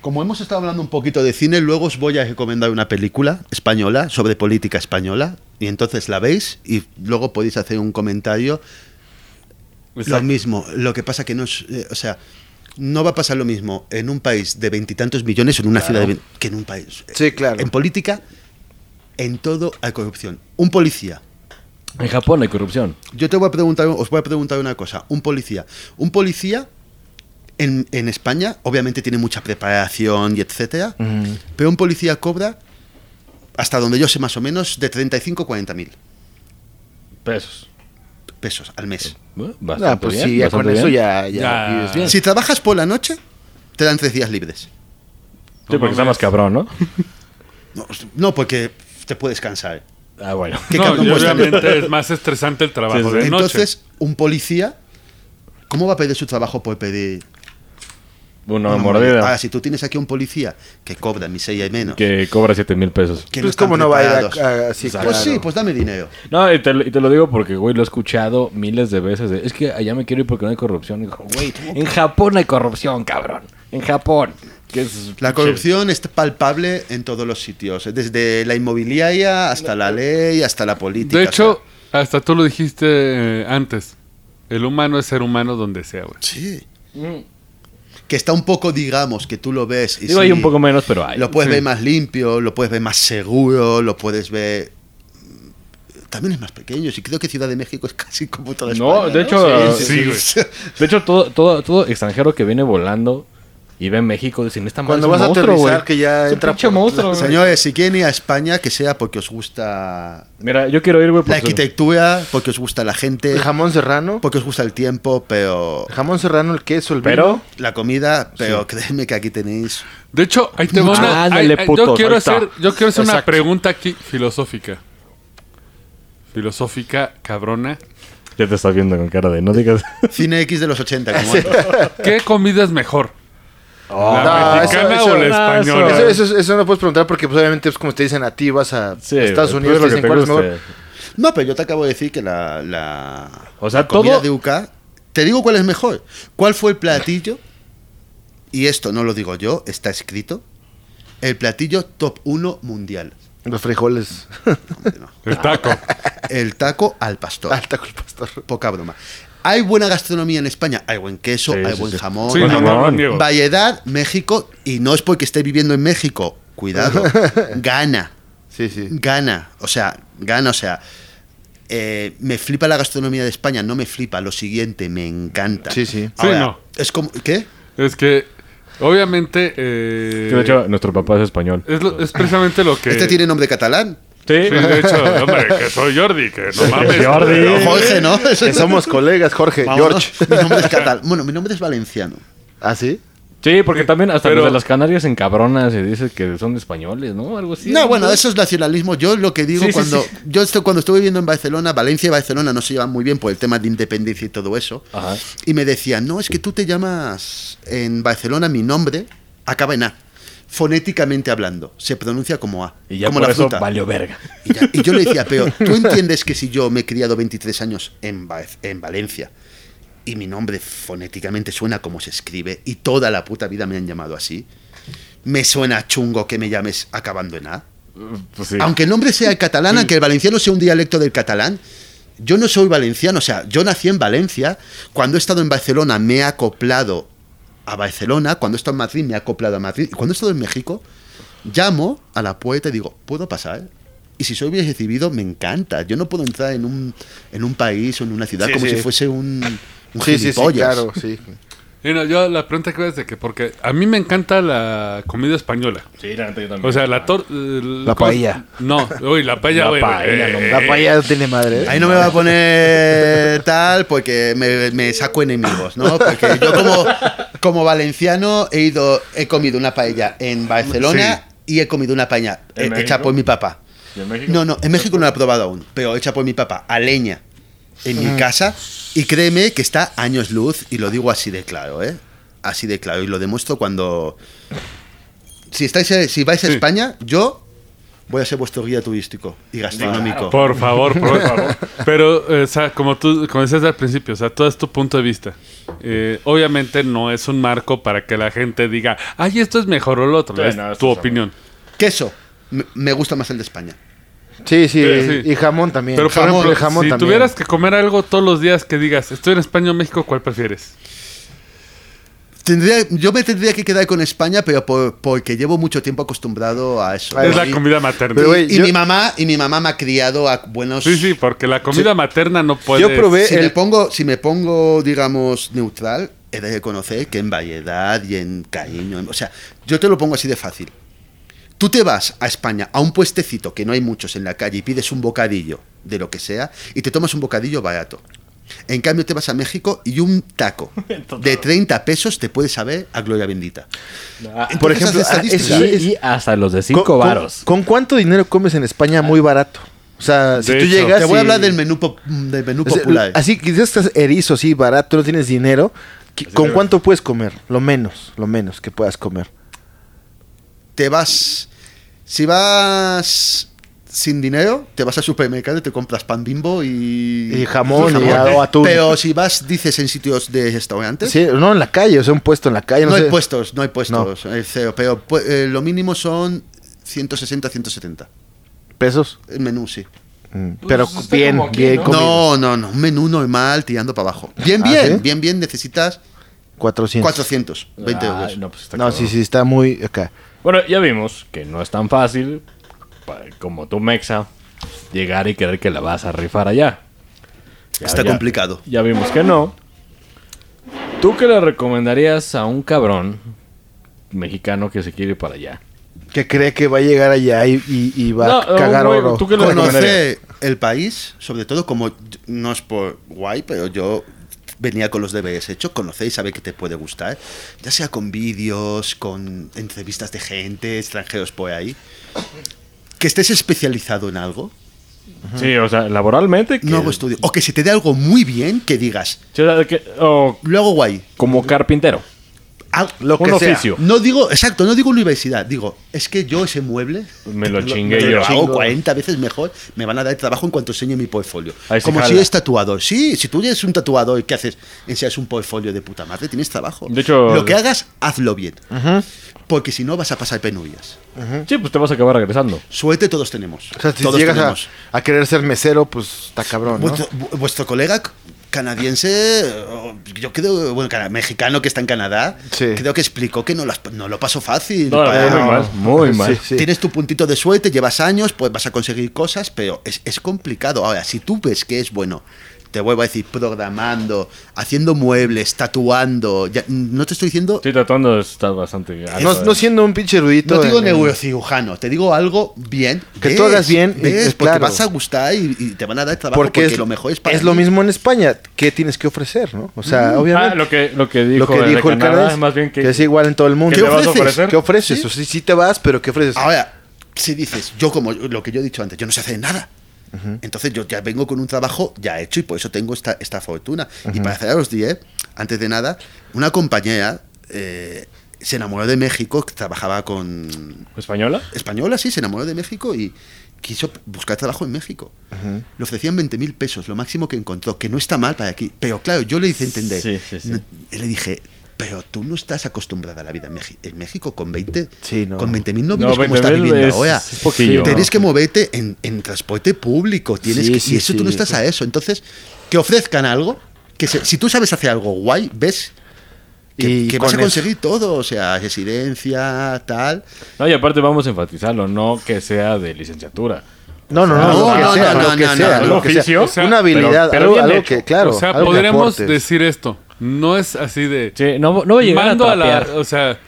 Como hemos estado hablando un poquito de cine, luego os voy a recomendar una película española sobre política española y entonces la veis y luego podéis hacer un comentario. Lo mismo, lo que pasa que no es, eh, o sea, no va a pasar lo mismo en un país de veintitantos millones o en una ciudad de que en un país. Sí, claro. En política, en todo hay corrupción. Un policía. En Japón hay corrupción. Yo te voy a preguntar, os voy a preguntar una cosa. Un policía. Un policía en, en España, obviamente tiene mucha preparación y etcétera, pero un policía cobra, hasta donde yo sé más o menos, de 35 a 40 mil Pesos. pesos al mes. Bueno, Ah, bastante pues bien, sí, ya con bastante eso bien. ya, ya, Ya. vives bien. Si trabajas por la noche, te dan tres días libres. Sí, porque está más cabrón, ¿no? No, no, porque te puedes cansar. Ah, bueno. ¿Qué no, obviamente es más estresante el trabajo Sí, sí. de noche. Entonces, un policía, ¿cómo va a pedir su trabajo por pedir Una una mordida Ahora, si tú tienes aquí un policía que cobra miseria y menos, que cobra 7 mil pesos. que Pues, ¿cómo no va a ir a- a- así, Pues claro. sí, pues dame dinero. No, y te, lo- y te lo digo porque, güey, lo he escuchado miles de veces. de, es que allá me quiero ir porque no hay corrupción. Y digo, güey, en Japón hay corrupción, cabrón. En Japón. Es La corrupción es palpable en todos los sitios, desde la inmobiliaria hasta la ley, hasta la política. de o hecho, hasta tú lo dijiste eh, antes. El humano es ser humano donde sea, güey. sea, sí. Que está un poco, digamos, que tú lo ves y Digo, sí, hay un poco menos, pero hay. lo puedes Sí. ver más limpio, lo puedes ver más seguro, lo puedes ver... También es más pequeño, y creo que Ciudad de México es casi como toda No, España, de hecho, Sí, sí. De hecho, todo, todo, todo extranjero que viene volando y ve México dicen, esta madre Cuando es vas a monstruo, aterrizar, güey. que ya Es entra por- monstruo. Señores, si quieren ir a España, que sea porque os gusta Mira, yo quiero ir, güey, la arquitectura, porque os gusta la gente, El jamón serrano. porque os gusta el tiempo, pero El jamón serrano, el queso, el Pero... vino. la comida, pero créeme que aquí tenéis... De hecho, ahí te va Mucho. una. Ándale, ay, ay, putos, yo quiero ahí está. hacer, yo quiero hacer una pregunta aquí filosófica. Filosófica, cabrona. Ya te estás viendo con cara de no digas... Cine X de los 80, como. [laughs] ¿Qué comida es mejor? ¿La No, mexicana eso- o eso- la española? Eso, eso, eso no puedes preguntar porque pues, obviamente es como te dicen a ti, vas a Sí, Estados güey, Unidos, pues te dicen cuál es mejor. No, pero yo te acabo de decir que la, la, O sea, la comida todo- de UK... Te digo cuál es mejor. ¿Cuál fue el platillo? Y esto no lo digo yo, está escrito. El platillo top 1 mundial. Los frijoles. Hombre, no. El taco. El taco al pastor. Al taco el pastor. Poca broma. ¿Hay buena gastronomía en España? Hay buen queso, Sí, hay sí, buen sí. jamón. No, jamón. no. Variedad, México, y no es porque esté viviendo en México, cuidado, [laughs] gana, Sí, sí. gana, o sea, gana, o sea, eh, me flipa la gastronomía de España, no me flipa, lo siguiente, me encanta. Sí, sí. Sí, no. Es como, ¿qué? Es que, obviamente. eh, Que de hecho, nuestro papá es español. es, lo- es precisamente lo que. Este tiene nombre catalán. Sí, de hecho, hombre, que soy Jordi, que no mames. Jordi. Jorge, ¿no? [laughs] Que somos colegas, Jorge. Vámonos. George. Mi nombre es catalán. Bueno, mi nombre es valenciano. ¿Ah, sí? Sí, porque también hasta Pero- los de las Canarias en cabronas se dice que son españoles, ¿no? Algo así. No, bueno, eso es nacionalismo. Yo lo que digo Sí, sí, cuando sí. yo estoy, cuando estuve viviendo en Barcelona, Valencia y Barcelona no se llevan muy bien por el tema de independencia y todo eso. Ajá. Y me decían, no, es que tú te llamas en Barcelona, mi nombre acaba en A. Fonéticamente hablando, se pronuncia como A. Y ya como por la eso valió verga. Y, ya- y yo le decía, pero tú [laughs] entiendes que si yo me he criado 23 años en, Va- en Valencia y mi nombre fonéticamente suena como se escribe y toda la puta vida me han llamado así, me suena chungo que me llames acabando en A. Pues sí. Aunque el nombre sea el catalán, aunque el valenciano sea un dialecto del catalán, yo no soy valenciano, o sea, yo nací en Valencia, cuando he estado en Barcelona me he acoplado a Barcelona, cuando he estado en Madrid me he acoplado a Madrid, y cuando he estado en México, llamo a la puerta y digo, ¿puedo pasar? Y si soy bien recibido, me encanta. Yo no puedo entrar en un, en un país o en una ciudad Sí, como sí. si fuese un, un Sí, sí, sí, gilipollas. claro, sí. Y no, yo la pregunta que es de que, porque a mí me encanta la comida española. Sí, la neta yo también. O sea, la tor... La ¿cómo- paella. No, uy, la paella, La paella, eh, no, La paella no tiene madre. ¿eh? Ahí no me va a poner tal porque me, me saco enemigos, ¿no? Porque yo como, como valenciano he ido, he comido una paella en Barcelona y he comido una paella ¿En eh, México? hecha por mi papá. ¿Y en México? No, no, en México no la he probado aún, pero hecha por mi papá, a leña, en mi casa. Y créeme que está años luz, y lo digo así de claro, ¿eh? Así de claro, y lo demuestro cuando... Si, estáis, eh, si vais a Sí. España, yo voy a ser vuestro guía turístico y gastronómico. Por favor, por [laughs] favor. Pero, eh, o sea, como tú como decías al principio, o sea, todo es tu punto de vista. Eh, obviamente no es un marco para que la gente diga, ay, esto es mejor o lo otro. Sí, es no, tu es opinión. Queso, me, gusta más el de España. Sí, sí, Sí, y jamón también. Pero, por Jamón, ejemplo, el jamón si también. tuvieras que comer algo todos los días que digas, estoy en España o México, ¿cuál prefieres? Tendría, yo me tendría que quedar con España, pero por- porque llevo mucho tiempo acostumbrado a eso. Es la comida materna. Pero, y yo- mi mamá y mi mamá me ha criado a buenos sí, sí, porque la comida materna no puede... Yo probé- si el- me pongo si me pongo digamos neutral he de reconocer que en variedad y en cariño o sea yo te lo pongo así de fácil tú te vas a España a un puestecito que no hay muchos en la calle y pides un bocadillo de lo que sea y te tomas un bocadillo barato en cambio te vas a México y un taco [laughs] de 30 pesos te puede saber a gloria bendita Ah, Por ejemplo, ah, estadísticas. es- y, y hasta los de ¿Con- cinco con- varos. ¿Con, cuánto dinero comes en España muy barato? O sea, si De tú hecho. llegas. te voy a hablar del menú pop- del menú popular Así que si estás erizo, sí, barato, no tienes dinero. ¿qué- ¿Con cuánto puedes comer? Lo menos, lo menos que puedas comer. te vas. Si vas sin dinero, te vas al supermercado y te compras pan bimbo y. Y jamón, y ¿eh? o atún. Pero si vas, dices, en sitios de restaurantes. Sí, no en la calle, o sea, un puesto en la calle. no No, hay puestos, no hay puestos. eh, cero, pero pu- eh, lo mínimo son 160, 170. pesos. El menú, sí. Mm, Pero Pues está bien, aquí, bien ¿no? comido. No, no, no. Un menú normal tirando para abajo. Bien, ¿Ah, bien, sí? bien, bien. Necesitas 400. 400, 20 Ay, euros. no, pues está No, cabrón. sí, sí, está muy acá. Bueno, ya vimos que no es tan fácil, como tu Mexa, llegar y querer que la vas a rifar allá. Ya- Está ya- complicado. Ya vimos que no. ¿Tú qué le recomendarías a un cabrón mexicano que se quiere ir para allá? Que cree que va a llegar allá y, y- y va No, a cagar güey, oro. ¿tú qué le recomendarías? Conoce el país, sobre todo como no es por guay, pero yo venía con los deberes hechos, conocer y saber que te puede gustar, ya sea con vídeos, con entrevistas de gente, extranjeros por ahí. Que estés especializado en algo, Sí, o sea, laboralmente. Que, no hago estudio. O que se te dé algo muy bien que digas, Sí, o sea, que- o lo hago guay. como carpintero. Al- Lo que un sea. oficio. No digo, exacto, no digo universidad, digo, es que yo ese mueble Me lo [laughs] chingué me yo. lo hago 40 veces mejor, me van a dar trabajo en cuanto enseñe mi portfolio. Ahí Como jala. si eres tatuador. Sí, si tú eres un tatuador y ¿qué haces? Enseñas un portfolio de puta madre, tienes trabajo. De hecho- lo que hagas, hazlo bien. Porque si no vas a pasar penurias. Sí, pues te vas a acabar regresando. Suerte todos tenemos. O sea, si todos llegas a, tenemos. a querer ser mesero, pues está cabrón, ¿no? Vuestro, vu- vuestro colega canadiense, yo creo, bueno, mexicano que está en Canadá, Sí. creo que explicó que no, las- no lo pasó fácil. No, para- muy mal, muy mal. Sí, sí. Tienes tu puntito de suerte, llevas años, pues vas a conseguir cosas, pero es, es complicado. Ahora, si tú ves que es bueno, te vuelvo a decir, programando, haciendo muebles, tatuando, ya- no te estoy diciendo, Sí, tratando está bastante. No, no siendo un pinche rudito. no te digo neurocirujano, te digo algo bien. Que tú hagas bien, eh, porque claro. vas a gustar y, y te van a dar trabajo Porque, porque, es, lo mejor es para es lo ti. mismo en España. ¿Qué tienes que ofrecer, no? O sea, Ah, obviamente. lo que, lo que dijo, lo que dijo el Canadá, más bien que, es igual en todo el mundo. ¿Qué ¿Qué le vas a ofreces? ofrecer? ¿Qué ofreces? Sí. O sea, sí te vas, pero ¿qué ofreces? Ahora, si dices, yo como lo que yo he dicho antes, yo no sé hacer nada. Entonces yo ya vengo con un trabajo ya hecho y por eso tengo esta, esta fortuna. Y para haceros 10, antes de nada, una compañera eh, se enamoró de México, trabajaba con ¿Española? española, sí, se enamoró de México y quiso buscar trabajo en México. Le ofrecían 20 mil pesos, lo máximo que encontró, que no está mal para aquí. Pero claro, yo le hice entender. Sí, sí, sí. le dije, pero tú no estás acostumbrada a la vida en, México con 20 Sí, no. con 20 mil no No, vives como 20.000 estás viviendo es- ahora. es poquillo. Tienes ¿no? que moverte en, en transporte público. Tienes Sí, que, sí, y eso tú no estás a eso. Entonces, que ofrezcan algo, que se- si tú sabes hacer algo guay, ves que, Y que vas a eso. conseguir todo. O sea, residencia, tal. No, y aparte vamos a enfatizarlo, no que sea de licenciatura. No, no, no, No, Una habilidad, pero- pero algo, algo que, claro, o sea, podríamos decir esto. No es así de. Sí, no, no voy a llegar mando a a la. O sea,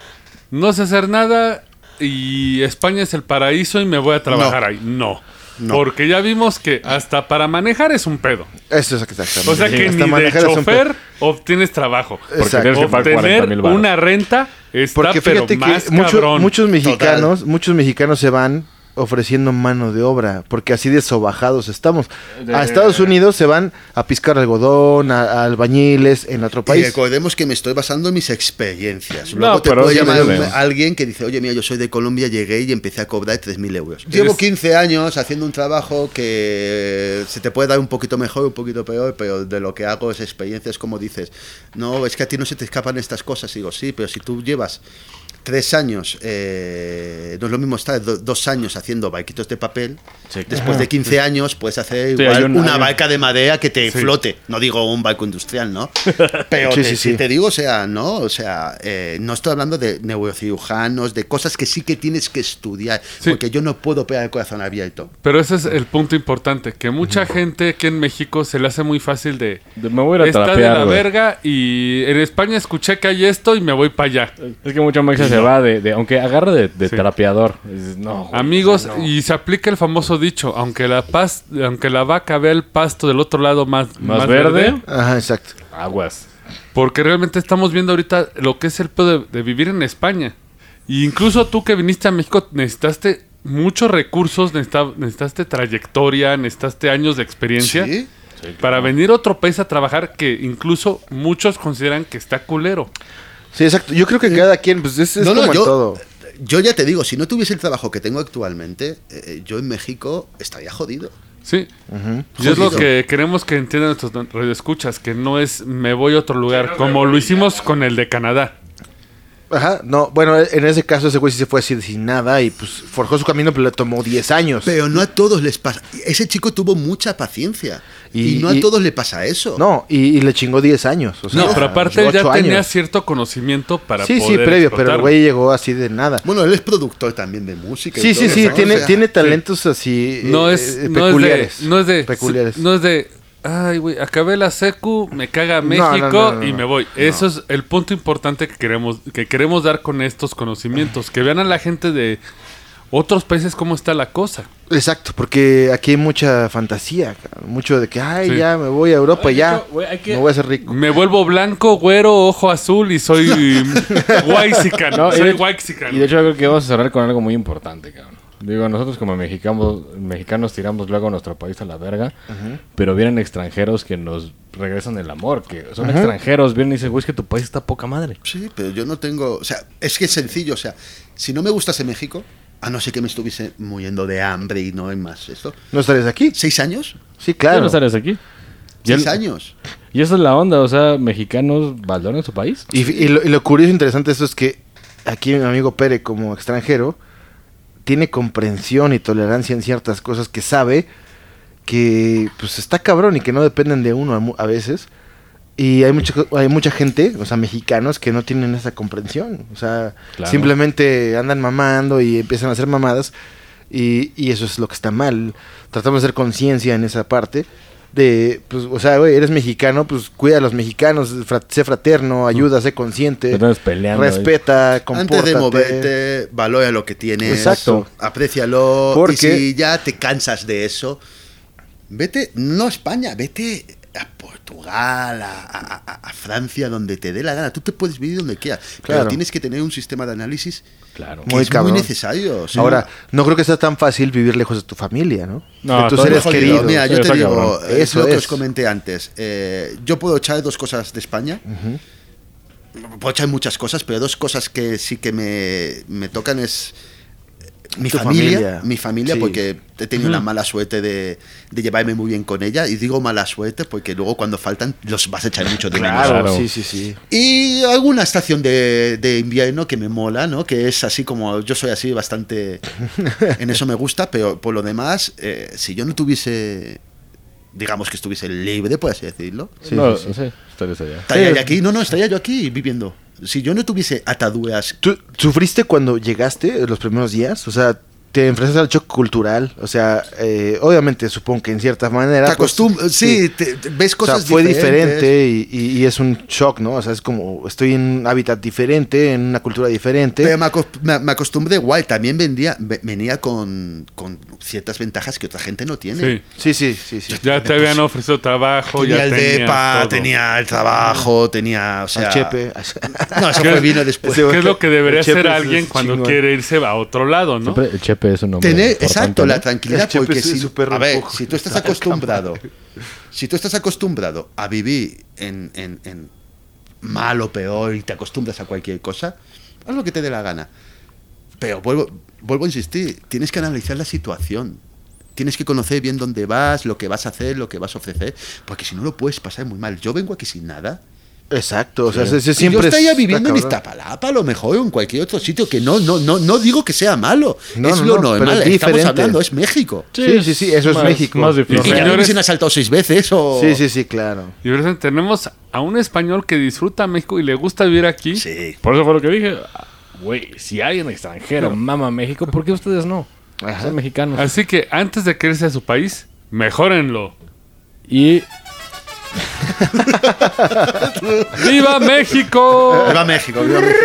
no sé hacer nada y España es el paraíso y me voy a trabajar No. ahí. No. No. Porque ya vimos que hasta para manejar es un pedo. Eso es exactamente. O sea Sí, que hasta ni de manejar es un chofer obtienes trabajo. Exacto. tienes que pagar 40 Obtener mil baros. una renta está Porque pero fíjate más que mucho- cabrón. muchos mexicanos, muchos mexicanos se van ofreciendo mano de obra, porque así de sobajados estamos. A Estados Unidos se van a piscar algodón, a, a albañiles en otro Y país. recordemos que me estoy basando en mis experiencias. No, Luego te pero puede llamar veo. alguien que dice, oye, mira, yo soy de Colombia, llegué y empecé a cobrar 3.000 euros. Llevo 15 años haciendo un trabajo que se te puede dar un poquito mejor, un poquito peor, pero de lo que hago es experiencias, como dices, no, es que a ti no se te escapan estas cosas. Y digo, sí, pero si tú llevas tres años, eh, no es lo mismo estar do- dos años haciendo barquitos de papel, Sí, después de 15 años puedes hacer Sí, igual un- una barca de madera que te flote. No digo un barco industrial, ¿no? [laughs] Pero Sí, te, sí, si sí. te digo, o sea, no, o sea, eh, no estoy hablando de neurocirujanos, de cosas que sí que tienes que estudiar, Sí. porque yo no puedo operar el corazón abierto. Pero ese es el punto importante, que mucha gente aquí en México se le hace muy fácil de... De- Me voy a ir a Está de trapear, la güey. verga y en España escuché que hay esto y me voy para allá. Es que mucha mexa se va de, de- aunque agarre de, de Sí. trapeador. Dices, no, güey, Amigos, no. y se aplica el famoso dicho, aunque la paz, aunque la vaca vea el pasto del otro lado más, Más verde. Ajá, exacto. Aguas. porque realmente estamos viendo ahorita lo que es el pedo de, de vivir en España. Y incluso tú que viniste a México necesitaste muchos recursos, necesita- necesitaste trayectoria, necesitaste años de experiencia ¿Sí? para venir a otro país a trabajar que incluso muchos consideran que está culero. Sí, exacto. Yo creo que cada quien, pues es, es No, no, como en yo- todo. Yo ya te digo, si no tuviese el trabajo que tengo actualmente, eh, yo en México estaría jodido. Sí. Y es lo que queremos que entiendan nuestros radioescuchas, que no es me voy a otro lugar, como lo hicimos con el de Canadá. Ajá, no, bueno, en ese caso ese güey sí se fue así sin nada y pues forjó su camino, pero le tomó 10 años. Pero no a todos les pasa. Ese chico tuvo mucha paciencia. Y, Y- no a y- todos le pasa eso. No, y, y le chingó 10 años. o sea, No, pero aparte él ya tenía cierto conocimiento para Sí, sí, poder previo, pero el güey llegó así de nada. Bueno, él es productor también de música. y Sí, sí, todo, sí, ¿no? tiene, O sea, tiene talentos así No eh, es, eh, no peculiares. es de, no es de, peculiares. no es de, ay, güey, acabé la secu, me caga No, México no, no, no, y me voy. Eso es el punto importante que queremos, que queremos dar con estos conocimientos, que vean a la gente de otros países cómo está la cosa. Exacto, porque aquí hay mucha fantasía, cabrón, mucho de que, ay, Sí. ya me voy a Europa, Ay, ya, que- me voy a hacer rico. Me vuelvo blanco, güero, ojo azul y soy [laughs] y soy de- Waxican. Y de hecho creo que vamos a cerrar con algo muy importante, cabrón. Digo, nosotros como mexicanos, mexicanos tiramos luego a nuestro país a la verga, pero vienen extranjeros que nos regresan el amor, que son extranjeros, vienen y dicen, güey, es que tu país está poca madre. Sí, pero yo no tengo. O sea, es que es sencillo. O sea, si no me gustase México, a no ser que me estuviese muriendo de hambre y no hay más esto. ¿No estarías aquí? ¿Seis años? Sí, ¿Ya claro. no sales aquí? ¿Seis el- años? Y esa es la onda, o sea, mexicanos valoran su país. Y, y lo, y lo curioso e interesante de esto es que aquí mi amigo Pere, como extranjero, tiene comprensión y tolerancia en ciertas cosas que sabe que pues está cabrón y que no dependen de uno a, a veces. Y hay mucha, hay mucha gente, o sea, mexicanos que no tienen esa comprensión. O sea, Claro. simplemente andan mamando y empiezan a hacer mamadas. Y, y eso es lo que está mal. Tratamos de hacer conciencia en esa parte. De, pues, o sea, güey, eres mexicano, pues cuida a los mexicanos, fra- sé fraterno, ayuda, sé consciente, peleando. respeta, Antes compórtate. de moverte, valora lo que tienes. Exacto. Aprécialo. Porque- Y si ya te cansas de eso, vete, no a España, vete a Portugal, a, a- a- Francia, donde te dé la gana. Tú te puedes vivir donde quieras. Claro. Pero tienes que tener un sistema de análisis Claro. que Muy es muy necesario. o sea, Ahora, no creo que sea tan fácil vivir lejos de tu familia, ¿no? No, de tus seres queridos. Mira, yo te digo, cabrón. es Eso lo que es. os comenté antes. Eh, yo puedo echar dos cosas de España. Puedo echar muchas cosas, pero dos cosas que sí que me, me tocan es eh, mi familia, familia. mi familia, Sí. porque he tenido la mala suerte de, de llevarme muy bien con ella. Y digo mala suerte porque luego cuando faltan los vas a echar mucho de menos. Claro, Claro. sí, sí, sí. Y alguna estación de, de invierno que me mola, ¿no? Que es así como yo soy así bastante... En eso me gusta, pero por lo demás, eh, si yo no tuviese, digamos que estuviese libre, por así decirlo, Sí, no, sí, sí. estaría Sí. yo aquí. No, no, estaría yo aquí viviendo. Si yo no tuviese ataduras... ¿Tú sufriste cuando llegaste los primeros días? O sea, te enfrentas al choque cultural. O sea, eh, obviamente supongo que en cierta manera. Te pues, acostumbras, sí, te- te- ves O cosas sea, fue diferentes. diferente y, y- y es un shock, ¿no? O sea, es como estoy en un hábitat diferente, en una cultura diferente. Pero me, acos- me- me acostumbré igual, también vendía, ve- venía con, con ciertas ventajas que otra gente no tiene. Sí. Sí, sí, sí, sí. Ya te habían ofrecido trabajo, Tenía ya el tenías DEPA, todo. tenía el trabajo, tenía, o sea... Al Chepe. No, eso fue vino después. ¿Qué es lo que debería El hacer alguien cuando chingón. quiere irse a otro lado, no? El Chepe es un nombre Tener, importante, exacto, ¿no? la tranquilidad, El porque si, a ver, si tú estás acostumbrado, si tú estás acostumbrado a vivir en, en- en mal o peor y te acostumbras a cualquier cosa, haz lo que te dé la gana. Pero vuelvo, vuelvo a insistir, tienes que analizar la situación. Tienes que conocer bien dónde vas, lo que vas a hacer, lo que vas a ofrecer, porque si no lo puedes pasar muy mal. Yo vengo aquí sin nada. Exacto, o sea, ese, ese Y siempre yo estaría es- viviendo en. Iztapalapa, a lo mejor, o en cualquier otro sitio que no, no, no, no digo que sea malo. No, es no, lo no, pero normal. es Estamos diferente. hablando, es México. Sí, sí, sí, eso es más- México. más difícil. Y que a mí me Señores- han asaltado seis veces o... Sí, sí, sí, claro. Y ahora tenemos a un español que disfruta México y le gusta vivir aquí. Sí. Por eso fue lo que dije. Güey, si alguien extranjero mama México, ¿por qué ustedes no? Ajá. Son mexicanos. Así que antes de quererse a su país, mejórenlo. Y [laughs] ¡Viva México! Viva México, viva México.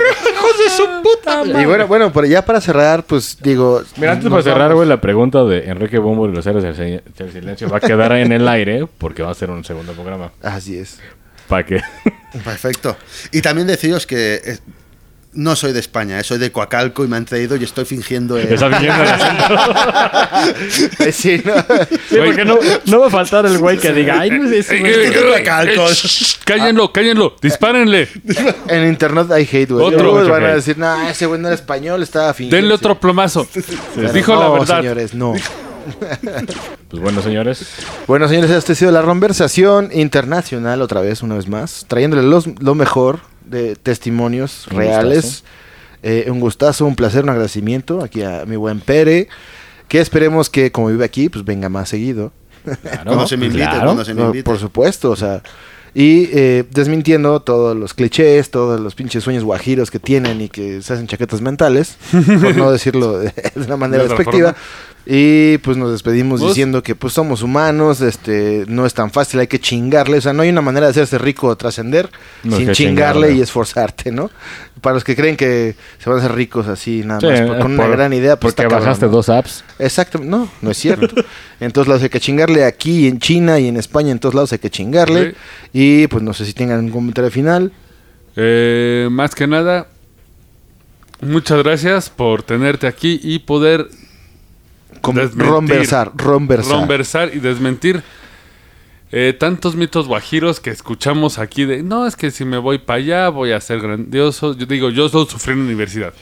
Y bueno, bueno, pero ya para cerrar, pues digo. Mira, antes para cerrar, güey, la pregunta de Enrique Bombo y los héroes del Sil- del silencio va a quedar en el aire porque va a ser un segundo programa. Así es. Para que. Perfecto. Y también deciros que eh, no soy de España, eh, soy de Coacalco y me han traído y estoy fingiendo... eh, Está viniendo el acento. [laughs] Eh, sí, ¿no? Sí, porque no, no va a faltar el güey que diga, ay, no sé, ese güey". Eh, eh, Coacalco. eh, shh, Cállenlo, cállenlo, dispárenle. En internet hay hate, güey. Otro. Luego van a decir, no, ese güey no era español, estaba fingiendo. Denle otro plomazo. Pero Dijo no, la verdad. señores, no. [laughs] Pues bueno, señores. Bueno, señores, esta ha sido la conversación internacional, otra vez, una vez más, trayéndole los, lo mejor de testimonios Un reales. Eh, un gustazo, un placer, un agradecimiento aquí a mi buen Pere, que esperemos que como vive aquí, pues venga más seguido. Claro, Cuando se me invite, claro. cuando se me No, invite. por supuesto, o sea, y eh, desmintiendo todos los clichés, todos los pinches sueños guajiros que tienen y que se hacen chaquetas mentales, por no [laughs] decirlo de, de una manera despectiva. Y pues nos despedimos ¿Vos? diciendo que pues somos humanos, este, no es tan fácil, hay que chingarle, o sea, no hay una manera de hacerse rico o trascender No, sin chingarle chingarle. y esforzarte, ¿no? Para los que creen que se van a hacer ricos así nada Sí, más por- con una por- gran idea, pues Porque está cabrón, bajaste ¿no? dos apps. Exacto, no, no es cierto. en todos lados hay que chingarle, aquí en China y en España, en todos lados hay que chingarle. Y pues no sé si tengan un comentario final. Eh, más que nada, muchas gracias por tenerte aquí y poder Como Desmentir. Ronversar, ronversar. conversar y desmentir eh, tantos mitos guajiros que escuchamos aquí de no es que si me voy para allá voy a ser grandioso. Yo digo, yo solo sufrí en universidad.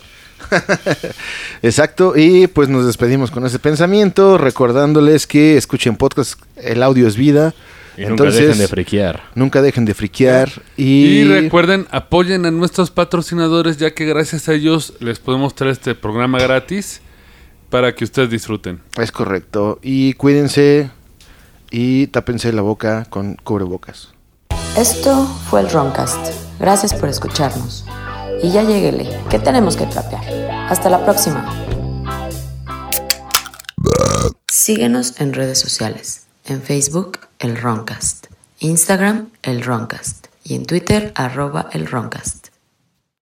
[laughs] Exacto, y pues nos despedimos con ese pensamiento, recordándoles que escuchen podcast, el audio es vida. Y nunca dejen de friquear. Nunca dejen de friquear. Y, Y recuerden, apoyen a nuestros patrocinadores ya que gracias a ellos les podemos traer este programa gratis para que ustedes disfruten. Es correcto. Y cuídense y tápense la boca con cubrebocas. Esto fue el Roncast. Gracias por escucharnos. Y ya lleguele, que tenemos que trapear. Hasta la próxima. Síguenos en redes sociales. En Facebook, el Roncast. Instagram, el Roncast. Y en Twitter, arroba el Roncast.